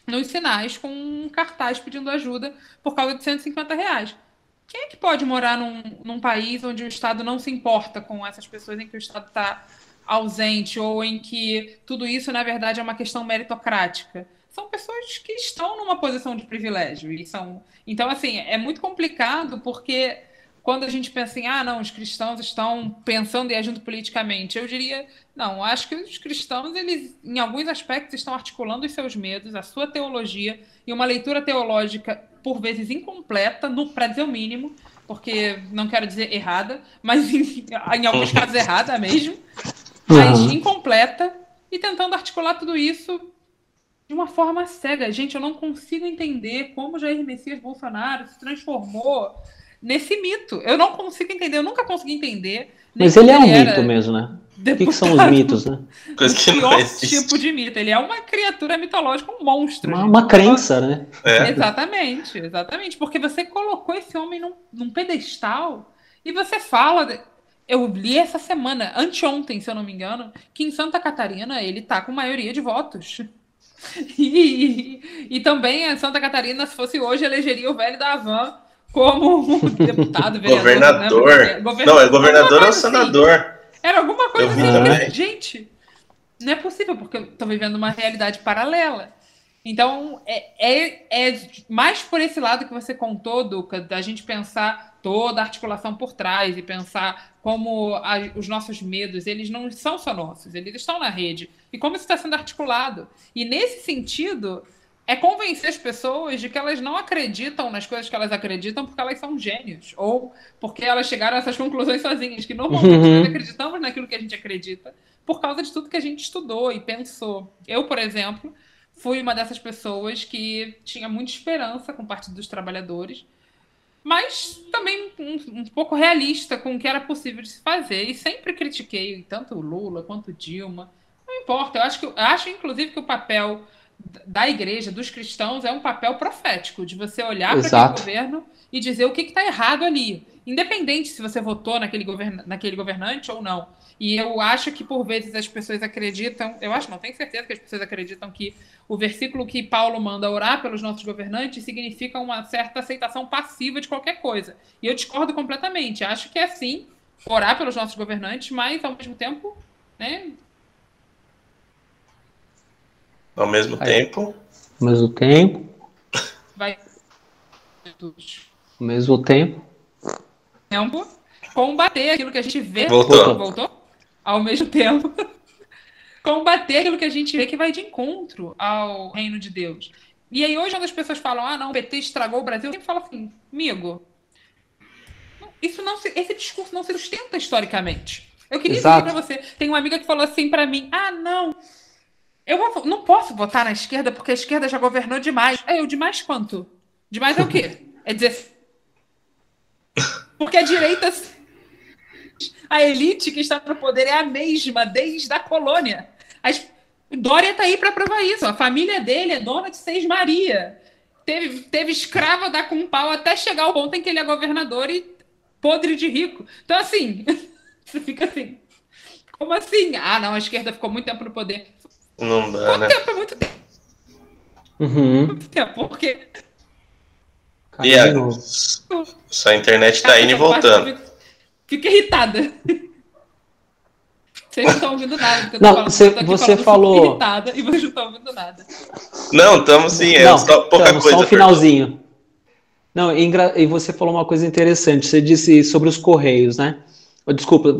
nos sinais, com um cartaz pedindo ajuda por causa de 150 reais. Quem é que pode morar num, num país onde o Estado não se importa com essas pessoas, em que o Estado está ausente, ou em que tudo isso, na verdade, é uma questão meritocrática? São pessoas que estão numa posição de privilégio. E são... Então, assim, é muito complicado porque quando a gente pensa em, ah, não, os cristãos estão pensando e agindo politicamente, eu diria, não, acho que os cristãos, eles, em alguns aspectos, estão articulando os seus medos, a sua teologia e uma leitura teológica, por vezes, incompleta, para dizer o mínimo, porque não quero dizer errada, mas em, em alguns casos errada mesmo, mas Uhum. incompleta, e tentando articular tudo isso de uma forma cega. Gente, eu não consigo entender como Jair Messias Bolsonaro se transformou nesse mito. Eu não consigo entender, eu nunca consegui entender. nem Mas ele é um mito mesmo, né? O que, que são os mitos, né? Coisa O que não existe. tipo de mito. Ele é uma criatura mitológica, um monstro. Uma, uma crença, né? É. Exatamente, exatamente. Porque você colocou esse homem num, num pedestal e você fala. de- Eu li essa semana, anteontem, se eu não me engano, que em Santa Catarina ele tá com maioria de votos. E, e também a Santa Catarina, se fosse hoje, elegeria o velho da Havan como deputado, vereador. Governador. né? Não, é governador ou assim. senador. Era alguma coisa assim. também. Gente, não é possível, porque eu tô vivendo uma realidade paralela. Então, é, é, é mais por esse lado que você contou, Duca, da gente pensar toda a articulação por trás e pensar como a- os nossos medos, eles não são só nossos, eles estão na rede. E como isso está sendo articulado. E nesse sentido, é convencer as pessoas de que elas não acreditam nas coisas que elas acreditam porque elas são gênios. Ou porque elas chegaram a essas conclusões sozinhas. Que normalmente Uhum. nós acreditamos naquilo que a gente acredita por causa de tudo que a gente estudou e pensou. Eu, por exemplo, fui uma dessas pessoas que tinha muita esperança com o Partido dos Trabalhadores, mas também um, um pouco realista com o que era possível de se fazer. E sempre critiquei tanto o Lula quanto o Dilma. Não importa, eu acho, que, eu acho inclusive que o papel da igreja, dos cristãos, é um papel profético, de você olhar para aquele governo e dizer o que está errado ali. Independente se você votou naquele, govern naquele governante ou não. E eu acho que por vezes as pessoas acreditam, eu acho, não tenho certeza que as pessoas acreditam que o versículo que Paulo manda orar pelos nossos governantes significa uma certa aceitação passiva de qualquer coisa. E eu discordo completamente. Acho que é sim orar pelos nossos governantes, mas ao mesmo tempo, né, Ao mesmo Aí. tempo, Ao mesmo tempo, vai ao mesmo tempo. tempo combater aquilo que a gente vê. Voltou. Voltou? Ao mesmo tempo. combater aquilo que a gente vê que vai de encontro ao reino de Deus. E aí hoje quando as pessoas falam, ah, não, o PT estragou o Brasil, eu sempre falo assim, amigo, isso não se, esse discurso não se sustenta historicamente. Eu queria Exato. dizer para você, tem uma amiga que falou assim para mim, ah, não, eu não posso votar na esquerda porque a esquerda já governou demais. É, eu demais quanto? Demais é o quê? É dizer. Porque a direita. A elite que está no poder é a mesma desde a colônia. As... Dória está aí para provar isso. A família dele é dona de Seis Maria. Teve, teve escrava da com pau até chegar ao ponto em que ele é governador e podre de rico. Então, assim, você fica assim. Como assim? Ah, não, a esquerda ficou muito tempo no poder. Não dá, né? tempo, é muito tempo. Uhum. Muito tempo, porque. E a... Sua internet tá indo e voltando. Fica irritada. Vocês não estão ouvindo nada. Porque não, falando, você, você falou. Irritada e vocês não estão ouvindo nada. Não, estamos sim, é não, só pouca tamo, coisa. Só um finalzinho. Não, e você falou uma coisa interessante. Você disse sobre os Correios, né? Desculpa,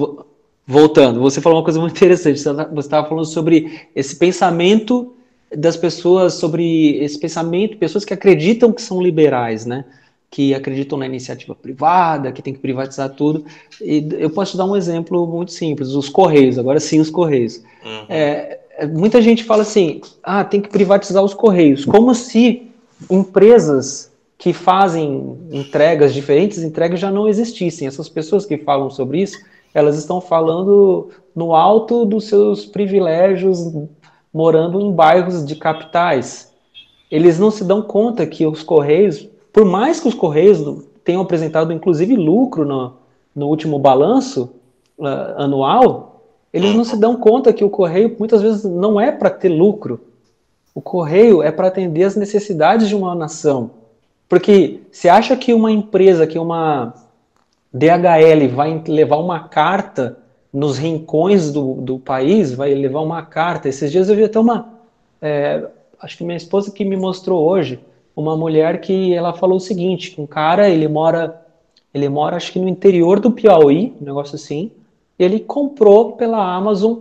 voltando. Você falou uma coisa muito interessante. Você estava falando sobre esse pensamento das pessoas, sobre esse pensamento, pessoas que acreditam que são liberais, né? Que acreditam na iniciativa privada, que tem que privatizar tudo. E eu posso dar um exemplo muito simples: os Correios, agora sim, os Correios. Uhum. É, muita gente fala assim: ah, tem que privatizar os Correios, como se empresas que fazem entregas diferentes, entregas já não existissem. Essas pessoas que falam sobre isso, elas estão falando no alto dos seus privilégios, morando em bairros de capitais. Eles não se dão conta que os Correios, por mais que os Correios tenham apresentado inclusive lucro no, no último balanço uh, anual, eles não se dão conta que o Correio muitas vezes não é para ter lucro. O Correio é para atender as necessidades de uma nação. Porque você acha que uma empresa, que uma DHL vai levar uma carta nos rincões do, do país, vai levar uma carta. Esses dias eu vi até uma. É, acho que minha esposa que me mostrou hoje, uma mulher que ela falou o seguinte: um cara, ele mora, ele mora acho que no interior do Piauí, um negócio assim. Ele comprou pela Amazon,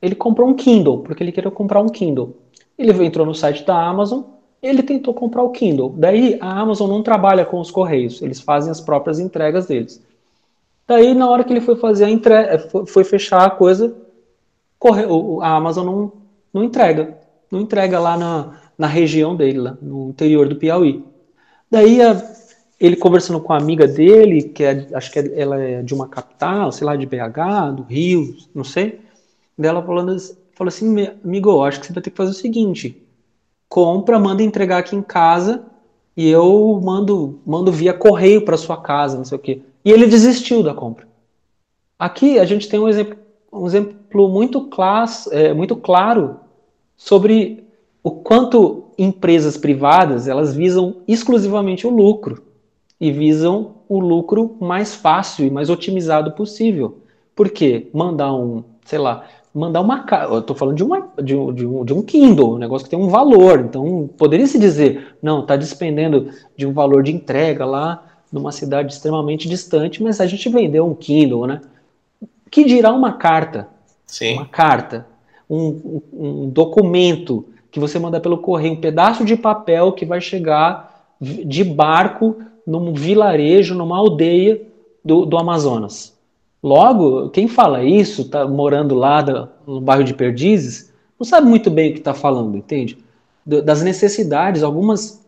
ele comprou um Kindle, porque ele queria comprar um Kindle. Ele entrou no site da Amazon, ele tentou comprar o Kindle. Daí a Amazon não trabalha com os correios, eles fazem as próprias entregas deles. Daí na hora que ele foi fazer a entrega, eh, foi fechar a coisa, a Amazon não, não entrega, não entrega lá na, na região dele, lá no interior do Piauí. Daí a, ele conversando com a amiga dele, que é, acho que é, ela é de uma capital, sei lá, de BH, do Rio, não sei. Dela falando, falou assim, amigo, acho que você vai ter que fazer o seguinte, compra, manda entregar aqui em casa e eu mando, mando via correio para sua casa, não sei o quê. E ele desistiu da compra. Aqui a gente tem um exemplo, um exemplo muito, class, é, muito claro sobre o quanto empresas privadas elas visam exclusivamente o lucro e visam o lucro mais fácil e mais otimizado possível. Por quê? Mandar um, sei lá, mandar uma eu estou falando de, uma, de, um, de, um, de um Kindle, um negócio que tem um valor. Então, poderia se dizer, não, está despendendo de um valor de entrega lá numa cidade extremamente distante, mas a gente vendeu um Kindle, né? Que dirá uma carta? Sim. Uma carta, um, um documento que você manda pelo correio, um pedaço de papel que vai chegar de barco num vilarejo, numa aldeia do, do Amazonas. Logo, quem fala isso, está morando lá no bairro de Perdizes, não sabe muito bem o que está falando, entende? Das necessidades, algumas,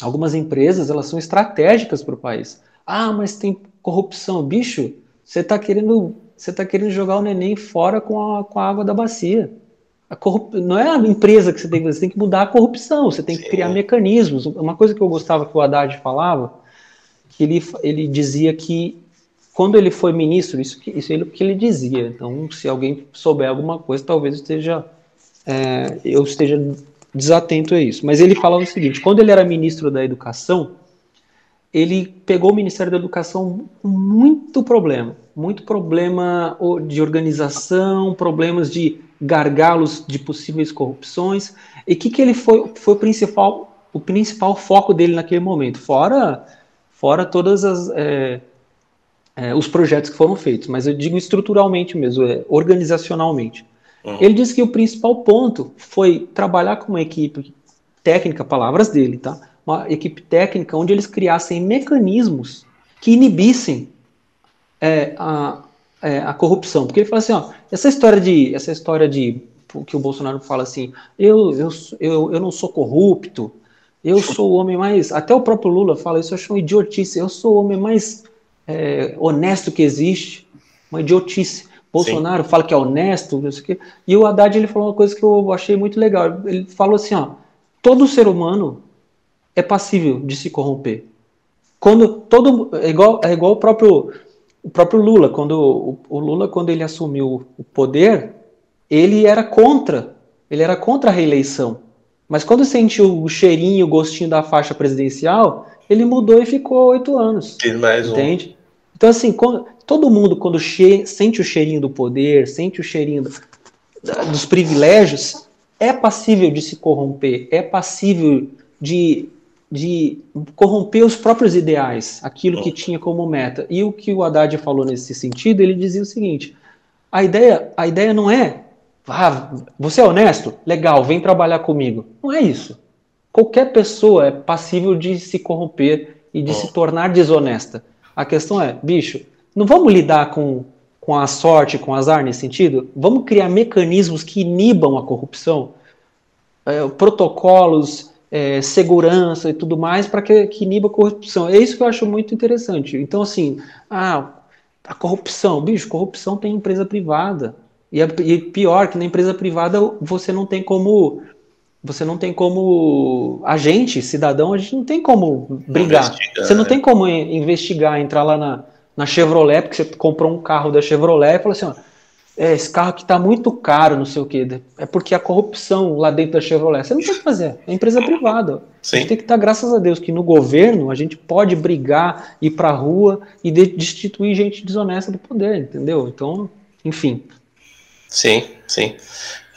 algumas empresas elas são estratégicas para o país. Ah, mas tem corrupção, bicho. Você está querendo, você tá querendo jogar o neném fora com a, com a água da bacia. A corrup... Não é a empresa que você tem que você tem que mudar a corrupção, você tem que Sim. criar mecanismos. Uma coisa que eu gostava que o Haddad falava, que ele, ele dizia que quando ele foi ministro, isso, isso é o que ele dizia. Então, se alguém souber alguma coisa, talvez esteja, é, eu esteja desatento a isso. Mas ele falava o seguinte: quando ele era ministro da Educação, ele pegou o Ministério da Educação com muito problema, muito problema de organização, problemas de gargalos de possíveis corrupções. E o que, que ele foi, foi o principal, o principal foco dele naquele momento? Fora, fora todas as é, é, os projetos que foram feitos, mas eu digo estruturalmente mesmo, é, organizacionalmente. Ele disse que o principal ponto foi trabalhar com uma equipe técnica, palavras dele, tá? Uma equipe técnica onde eles criassem mecanismos que inibissem é, a, é, a corrupção. Porque ele fala assim, ó, essa história de, essa história de que o Bolsonaro fala assim, eu, eu, eu, eu não sou corrupto, eu sou o homem mais. Até o próprio Lula fala isso, eu acho uma idiotice. Eu sou o homem mais é, honesto que existe. Uma idiotice. Bolsonaro Sim. fala que é honesto, não sei o quê. E o Haddad ele falou uma coisa que eu achei muito legal. Ele falou assim: ó, todo ser humano é passível de se corromper. Quando todo é igual é igual o próprio o próprio Lula, quando o, o Lula quando ele assumiu o poder, ele era contra, ele era contra a reeleição. Mas quando sentiu o cheirinho, o gostinho da faixa presidencial, ele mudou e ficou oito anos. Mais entende? Um. Então, assim, quando, todo mundo, quando che sente o cheirinho do poder, sente o cheirinho do, dos privilégios, é passível de se corromper, é passível de, de corromper os próprios ideais, aquilo que tinha como meta. E o que o Haddad falou nesse sentido, ele dizia o seguinte: a ideia, a ideia não é ah, você é honesto? Legal, vem trabalhar comigo. Não é isso. Qualquer pessoa é passível de se corromper e de se tornar desonesta. A questão é, bicho, não vamos lidar com, com a sorte, com o azar nesse sentido? Vamos criar mecanismos que inibam a corrupção? É, protocolos, é, segurança e tudo mais para que, que iniba a corrupção. É isso que eu acho muito interessante. Então, assim, ah, a corrupção, bicho, corrupção tem empresa privada. E, é, e pior que na empresa privada você não tem como você não tem como agente, cidadão, a gente não tem como brigar. Você não é. tem como investigar, entrar lá na, na Chevrolet, porque você comprou um carro da Chevrolet e falou assim, ó, é, esse carro aqui está muito caro, não sei o quê. É porque a corrupção lá dentro da Chevrolet. Você não tem que fazer, é empresa privada. Sim. A gente tem que estar, graças a Deus, que no governo a gente pode brigar, ir para a rua e destituir gente desonesta do poder, entendeu? Então, enfim, Sim, sim.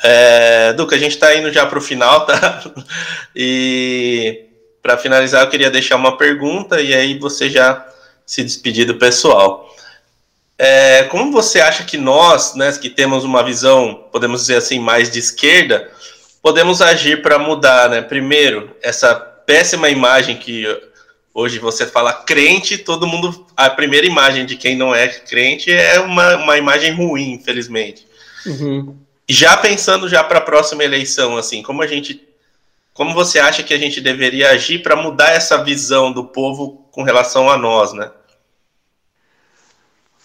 É, Duca, a gente está indo já para o final, tá? E para finalizar, eu queria deixar uma pergunta e aí você já se despedir do pessoal. É, como você acha que nós, né, que temos uma visão, podemos dizer assim, mais de esquerda, podemos agir para mudar, né? Primeiro, essa péssima imagem que hoje você fala crente, todo mundo. A primeira imagem de quem não é crente é uma, uma imagem ruim, infelizmente. Uhum. Já pensando já para a próxima eleição, assim, como a gente, como você acha que a gente deveria agir para mudar essa visão do povo com relação a nós, né?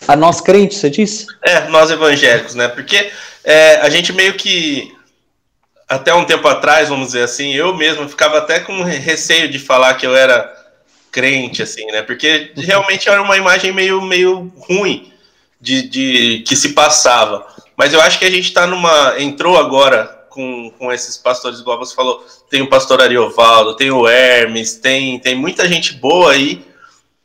A nós crentes, você disse? É, nós evangélicos, né? Porque é, a gente meio que até um tempo atrás, vamos dizer assim, eu mesmo ficava até com receio de falar que eu era crente, assim, né? Porque realmente era uma imagem meio, meio ruim de, de que se passava. Mas eu acho que a gente está numa. Entrou agora com, com esses pastores, igual você falou. Tem o pastor Ariovaldo, tem o Hermes, tem, tem muita gente boa aí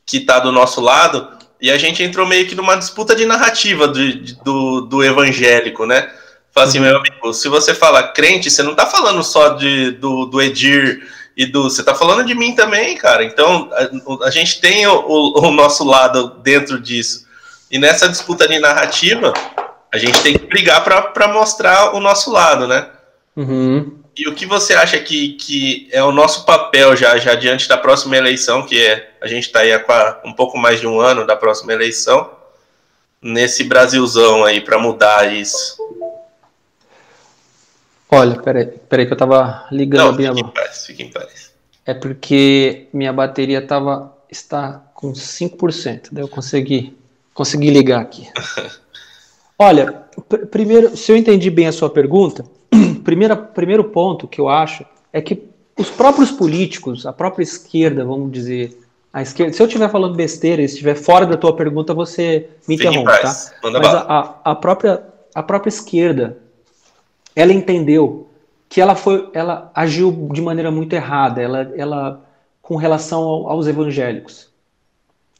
que está do nosso lado. E a gente entrou meio que numa disputa de narrativa do, do, do evangélico, né? Fala assim, uhum. meu amigo, se você fala crente, você não está falando só de, do, do Edir e do. Você está falando de mim também, cara. Então, a, a gente tem o, o, o nosso lado dentro disso. E nessa disputa de narrativa, a gente tem que brigar para mostrar o nosso lado, né? Uhum. E o que você acha que, que é o nosso papel já, já diante da próxima eleição, que é a gente está aí há um pouco mais de um ano da próxima eleição, nesse Brasilzão aí para mudar isso? Olha, peraí, peraí que eu tava ligando Não, a minha mão. Em paz, fique em paz. É porque minha bateria tava, está com 5%, daí eu consegui, consegui ligar aqui. Olha, pr primeiro, se eu entendi bem a sua pergunta, primeiro, primeiro ponto que eu acho é que os próprios políticos, a própria esquerda, vamos dizer, a esquerda, se eu estiver falando besteira e estiver fora da tua pergunta, você me interrompe, tá? Mas a, a, própria, a própria esquerda, ela entendeu que ela foi, ela agiu de maneira muito errada, ela, ela com relação ao, aos evangélicos,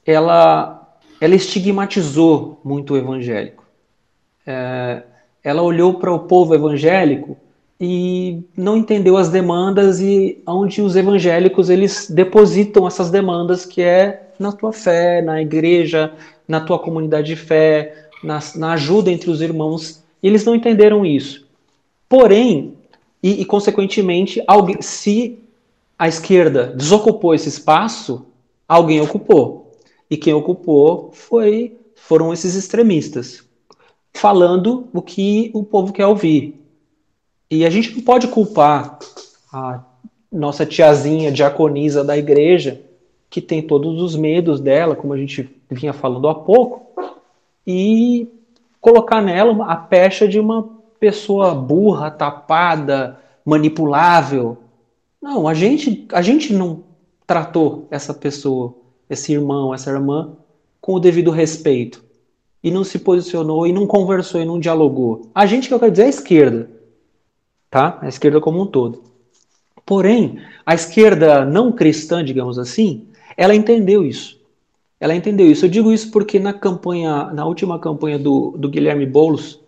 ela, ela estigmatizou muito o evangélico é, ela olhou para o povo evangélico e não entendeu as demandas e onde os evangélicos eles depositam essas demandas que é na tua fé, na igreja, na tua comunidade de fé, na, na ajuda entre os irmãos. E eles não entenderam isso. Porém, e, e consequentemente, alguém, se a esquerda desocupou esse espaço, alguém ocupou. E quem ocupou foi, foram esses extremistas, falando o que o povo quer ouvir. E a gente não pode culpar a nossa tiazinha diaconisa da igreja, que tem todos os medos dela, como a gente vinha falando há pouco, e colocar nela a pecha de uma pessoa burra, tapada, manipulável. Não, a gente, a gente não tratou essa pessoa, esse irmão, essa irmã, com o devido respeito. E não se posicionou, e não conversou, e não dialogou. A gente, que eu quero dizer, é a esquerda. Tá? A esquerda como um todo. Porém, a esquerda não cristã, digamos assim, ela entendeu isso. Ela entendeu isso. Eu digo isso porque na campanha, na última campanha do, do Guilherme Boulos,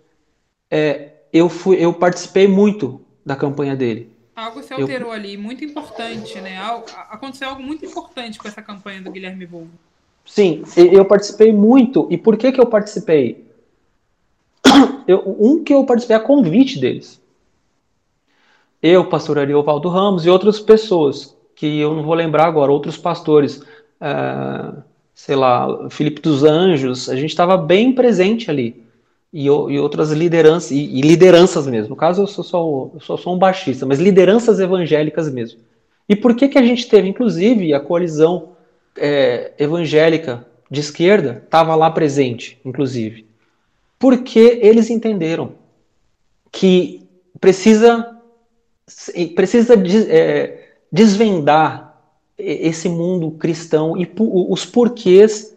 é, eu, fui, eu participei muito da campanha dele. Algo se alterou eu... ali, muito importante, né? Aconteceu algo muito importante com essa campanha do Guilherme Boulos. Sim, eu participei muito. E por que, que eu participei? Eu, um que eu participei a convite deles. Eu, pastor Ariovaldo Ramos e outras pessoas, que eu não vou lembrar agora, outros pastores. Uh, sei lá, Felipe dos Anjos, a gente estava bem presente ali. E, e outras lideranças, e, e, lideranças mesmo. No caso, eu sou só, eu sou só um baixista, mas lideranças evangélicas mesmo. E por que, que a gente teve, inclusive, a coalizão é, evangélica de esquerda estava lá presente, inclusive? Porque eles entenderam que precisa, precisa é, desvendar esse mundo cristão e os porquês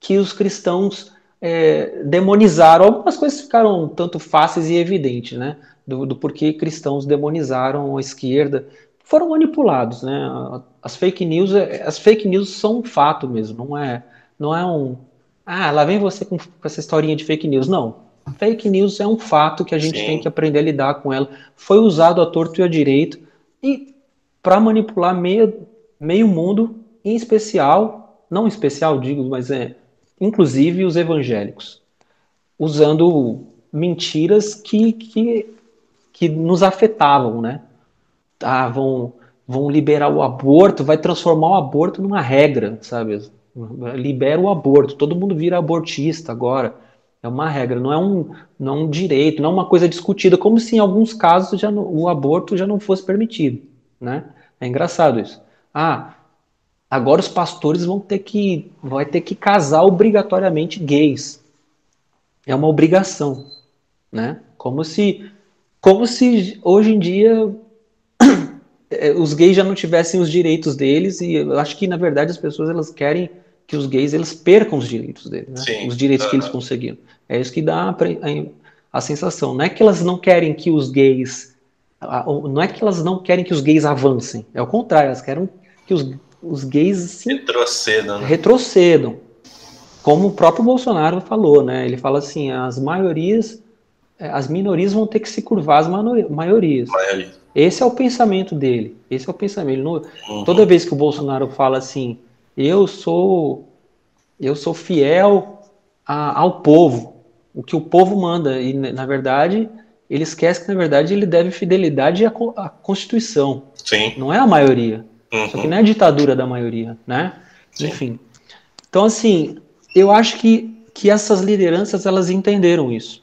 que os cristãos é, demonizaram. Algumas coisas ficaram tanto fáceis e evidentes, né? Do, do, porquê cristãos demonizaram a esquerda. Foram manipulados, né? As fake news, é, as fake news são um fato mesmo, não é, não é um. Ah, lá vem você com, com essa historinha de fake news. Não. Fake news é um fato que a gente Sim. tem que aprender a lidar com ela. Foi usado a torto e a direito e para manipular meio meio mundo, em especial, não especial, digo, mas é, inclusive os evangélicos, usando mentiras que, que, que nos afetavam, né? Ah, vão, vão liberar o aborto, vai transformar o aborto numa regra, sabe? Libera o aborto, todo mundo vira abortista agora. É uma regra, não é um, não é um direito, não é uma coisa discutida, como se em alguns casos já o aborto já não fosse permitido, né? É engraçado isso. Ah, agora os pastores vão ter que vai ter que casar obrigatoriamente gays. É uma obrigação, né? Como se como se hoje em dia os gays já não tivessem os direitos deles e eu acho que na verdade as pessoas elas querem que os gays eles percam os direitos deles, né? Sim, os direitos que eles conseguiram. É isso que dá a, a, a sensação. Não é que elas não querem que os gays não é que elas não querem que os gays avancem, é o contrário, elas querem que os, os gays se retrocedam. Né? retrocedam. Como o próprio Bolsonaro falou, né? Ele fala assim, as maiorias, é, as minorias vão ter que se curvar às maiorias. Maioria. Esse é o pensamento dele. Esse é o pensamento. Não, uhum. Toda vez que o Bolsonaro fala assim, eu sou, eu sou fiel a, ao povo, o que o povo manda e na verdade ele esquece que na verdade ele deve fidelidade à, à Constituição. Sim. Não é a maioria. Uhum. Só que não é a ditadura da maioria, né? Sim. Enfim. Então, assim, eu acho que, que essas lideranças, elas entenderam isso.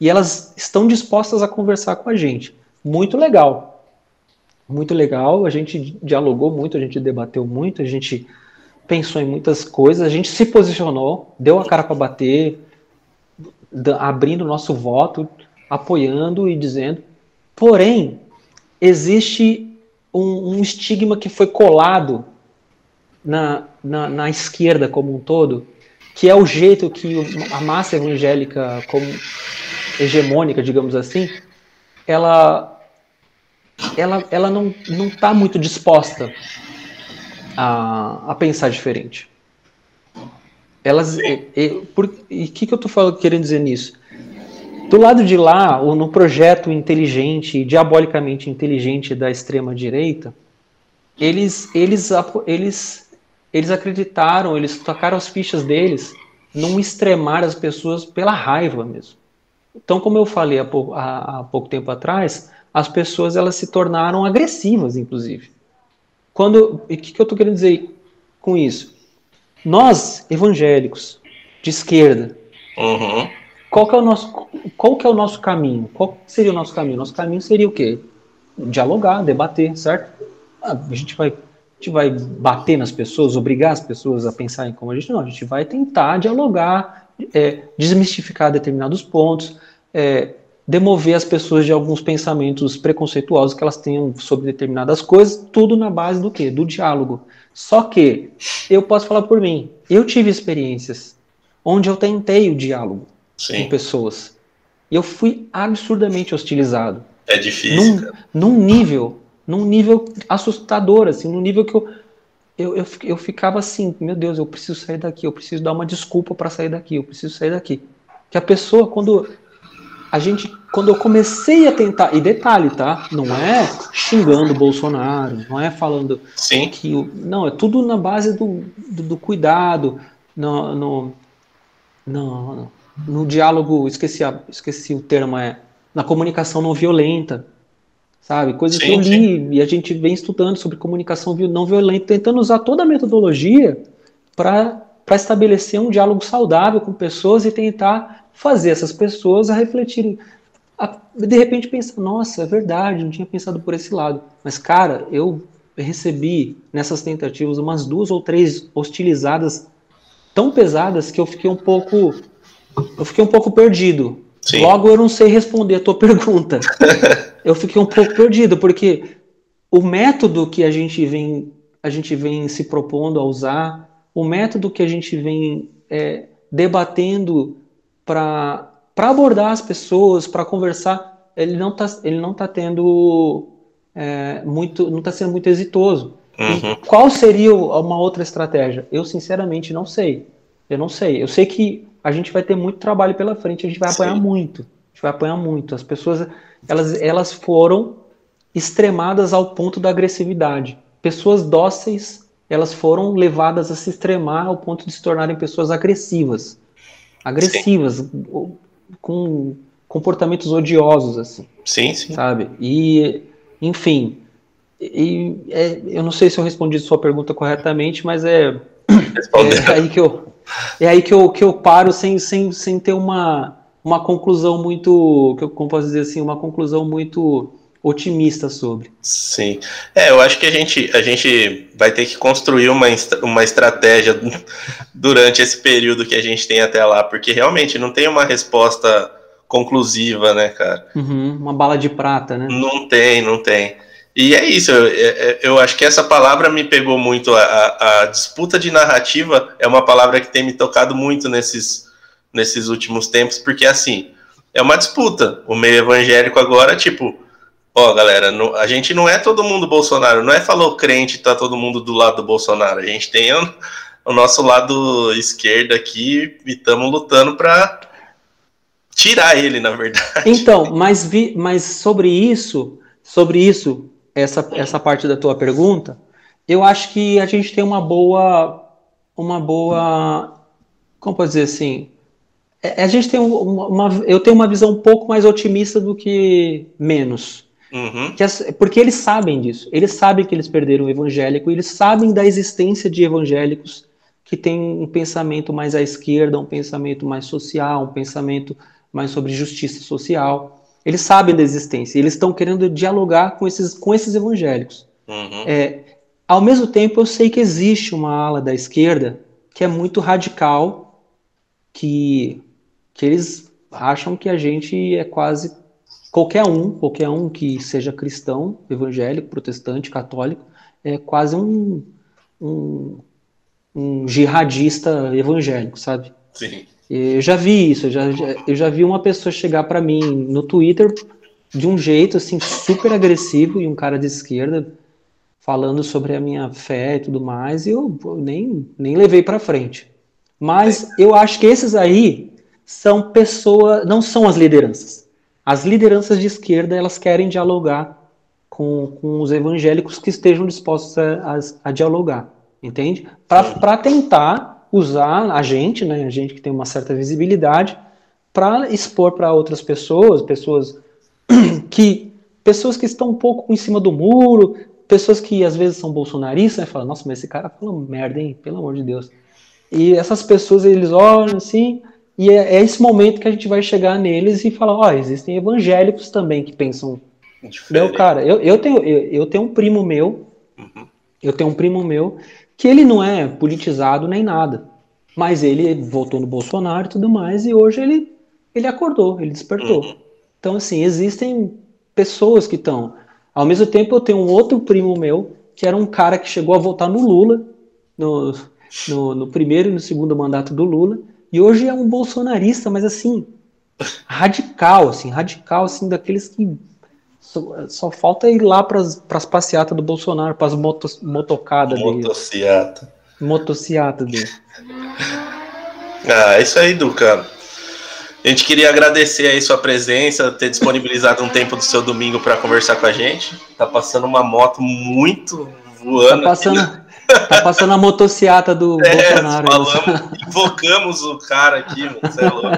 E elas estão dispostas a conversar com a gente. Muito legal. Muito legal. A gente dialogou muito, a gente debateu muito, a gente pensou em muitas coisas, a gente se posicionou, deu a cara para bater, abrindo nosso voto, apoiando e dizendo. Porém, existe um, um estigma que foi colado na, na, na, esquerda como um todo, que é o jeito que a massa evangélica como hegemônica, digamos assim, ela ela, ela não está muito disposta a, a pensar diferente. Elas, e, e, que, que eu estou querendo dizer nisso? Do lado de lá, no projeto inteligente, diabolicamente inteligente da extrema direita, eles, eles, eles, eles acreditaram, eles tocaram as fichas deles num extremar as pessoas pela raiva mesmo. Então, como eu falei há pouco, há, há pouco tempo atrás, as pessoas elas se tornaram agressivas, inclusive. Quando, o que, que eu estou querendo dizer com isso? Nós, evangélicos, de esquerda, Uhum. qual que é o nosso, qual que é o nosso caminho? Qual seria o nosso caminho? Nosso caminho seria o quê? Dialogar, debater, certo? A gente vai, a gente vai bater nas pessoas, obrigar as pessoas a pensarem como a gente não. A gente vai tentar dialogar, é, desmistificar determinados pontos, é, demover as pessoas de alguns pensamentos preconceituosos que elas tenham sobre determinadas coisas, tudo na base do quê? Do diálogo. Só que eu posso falar por mim. Eu tive experiências onde eu tentei o diálogo Sim, com pessoas. E eu fui absurdamente hostilizado. é difícil. Num, num nível, num nível assustador, assim, num nível que eu, eu, eu, eu ficava assim, meu Deus, eu preciso sair daqui, eu preciso dar uma desculpa para sair daqui, eu preciso sair daqui. Que a pessoa, quando a gente, quando eu comecei a tentar, e detalhe, tá? Não é xingando o Bolsonaro, não é falando Sim, que não é tudo na base do, do, do cuidado no, no, no, no diálogo esqueci a- esqueci o termo é na comunicação não violenta sabe coisas que Sim, eu li e a gente vem estudando sobre comunicação não violenta tentando usar toda a metodologia para para estabelecer um diálogo saudável com pessoas e tentar fazer essas pessoas a refletirem a- de repente pensar, nossa, é verdade, não tinha pensado por esse lado. Mas, cara, eu recebi nessas tentativas umas duas ou três hostilizadas tão pesadas que eu fiquei um pouco. Eu fiquei um pouco perdido. Sim. Logo eu não sei responder a tua pergunta. eu fiquei um pouco perdido, porque o método que a gente vem, a gente vem se propondo a usar, o método que a gente vem é, debatendo para abordar as pessoas, para conversar, ele não está ele não tá tendo é, muito, não está sendo muito exitoso. Uhum. Qual seria uma outra estratégia? Eu sinceramente não sei. Eu não sei. Eu sei que a gente vai ter muito trabalho pela frente, a gente vai apanhar Sim. muito. A gente vai apanhar muito. As pessoas, elas, elas foram extremadas ao ponto da agressividade. Pessoas dóceis, elas foram levadas a se extremar ao ponto de se tornarem pessoas agressivas. Agressivas, com comportamentos odiosos, assim Sim, sim. sabe? E, enfim, e, é, eu não sei se eu respondi sua pergunta corretamente, mas é, é aí que eu é aí que eu, que eu paro sem, sem, sem ter uma, uma conclusão muito, que eu como posso dizer assim, uma conclusão muito otimista sobre. Sim. É, eu acho que a gente, a gente vai ter que construir uma, uma estratégia durante esse período que a gente tem até lá, porque realmente não tem uma resposta conclusiva, né, cara? Uhum, uma bala de prata, né? Não tem, não tem. E é isso, eu, eu- eu acho que essa palavra me pegou muito. A, a- disputa de narrativa é uma palavra que tem me tocado muito nesses, nesses últimos tempos, porque assim, é uma disputa. O meio evangélico agora, tipo, ó, galera, a gente não é todo mundo Bolsonaro, não é falou crente, tá todo mundo do lado do Bolsonaro. A gente tem o, o nosso lado esquerdo aqui e estamos lutando para tirar ele, na verdade. Então, mas, vi, mas sobre isso, sobre isso, essa, essa parte da tua pergunta, eu acho que a gente tem uma boa, uma boa, como pode dizer assim, é- a gente tem um- uma, uma- eu tenho uma visão um pouco mais otimista do que menos, Uhum, porque eles sabem disso, eles sabem que eles perderam o evangélico, eles sabem da existência de evangélicos que têm um pensamento mais à esquerda, um pensamento mais social, um pensamento mais sobre justiça social. Eles sabem da existência, eles estão querendo dialogar com esses, com esses evangélicos. uhum. É, ao mesmo tempo, eu sei que existe uma ala da esquerda que é muito radical, que, que eles acham que a gente é quase qualquer um, qualquer um que seja cristão, evangélico, protestante, católico, é quase um, um, um jihadista evangélico, sabe? Sim. Eu já vi isso, eu já, eu já vi uma pessoa chegar para mim no Twitter de um jeito assim super agressivo e um cara de esquerda falando sobre a minha fé e tudo mais, e eu nem, nem levei para frente. Mas eu acho que esses aí são pessoas, não são as lideranças. As lideranças de esquerda, elas querem dialogar com, com os evangélicos que estejam dispostos a, a, a dialogar, entende? Para tentar usar a gente, né, a gente que tem uma certa visibilidade, para expor para outras pessoas, pessoas que pessoas que estão um pouco em cima do muro, pessoas que às vezes são bolsonaristas, e falam, nossa, mas esse cara fala merda, hein? Pelo amor de Deus. E essas pessoas, eles olham assim, e é, é esse momento que a gente vai chegar neles e falar, ó, oh, existem evangélicos também que pensam. Meu cara, eu, eu, tenho, eu, eu tenho um primo meu, uhum. eu tenho um primo meu, que ele não é politizado nem nada. Mas ele votou no Bolsonaro e tudo mais, e hoje ele, ele acordou, ele despertou. Uhum. Então, assim, existem pessoas que estão. Ao mesmo tempo, eu tenho um outro primo meu, que era um cara que chegou a votar no Lula, no, no, no primeiro e no segundo mandato do Lula, e hoje é um bolsonarista, mas assim, radical, assim, radical, assim, daqueles que só, só falta ir lá para as passeatas do Bolsonaro, para as motos, motocadas dele. Motociata. Motociata dele. Ah, é isso aí, Duca. A gente queria agradecer aí sua presença, ter disponibilizado um tempo do seu domingo para conversar com a gente. Tá passando uma moto muito voando. Tá passando, tá passando a motociata do é, Bolsonaro. Falamos, invocamos o cara aqui, você é louco.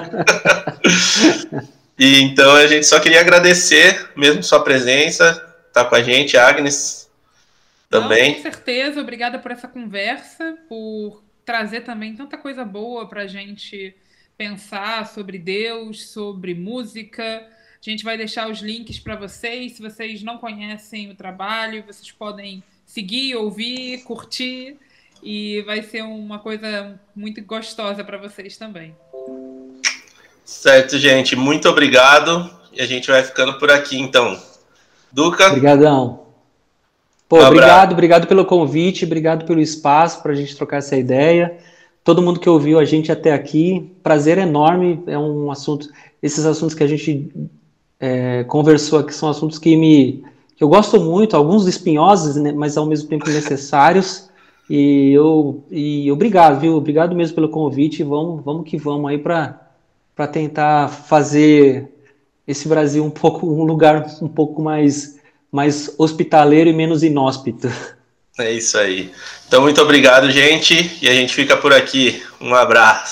e então a gente só queria agradecer mesmo sua presença, tá com a gente, Agnes. Também. Não, com certeza, obrigada por essa conversa, por trazer também tanta coisa boa para a gente pensar sobre Deus, sobre música. A gente vai deixar os links para vocês. Se vocês não conhecem o trabalho, vocês podem seguir, ouvir, curtir. E vai ser uma coisa muito gostosa para vocês também. Certo, gente. Muito obrigado. E a gente vai ficando por aqui, então. Duca. Obrigadão. Pô, um obrigado, obrigado pelo convite, obrigado pelo espaço para a gente trocar essa ideia todo mundo que ouviu a gente até aqui. Prazer enorme. É um assunto. Esses assuntos que a gente é, conversou aqui são assuntos que me que eu gosto muito, alguns espinhosos, né, mas ao mesmo tempo necessários. E eu e obrigado, viu? Obrigado mesmo pelo convite. Vamos, vamos que vamos aí para para tentar fazer esse Brasil um pouco um lugar um pouco mais mais hospitaleiro e menos inóspito. É isso aí. Então, muito obrigado, gente. E a gente fica por aqui. Um abraço.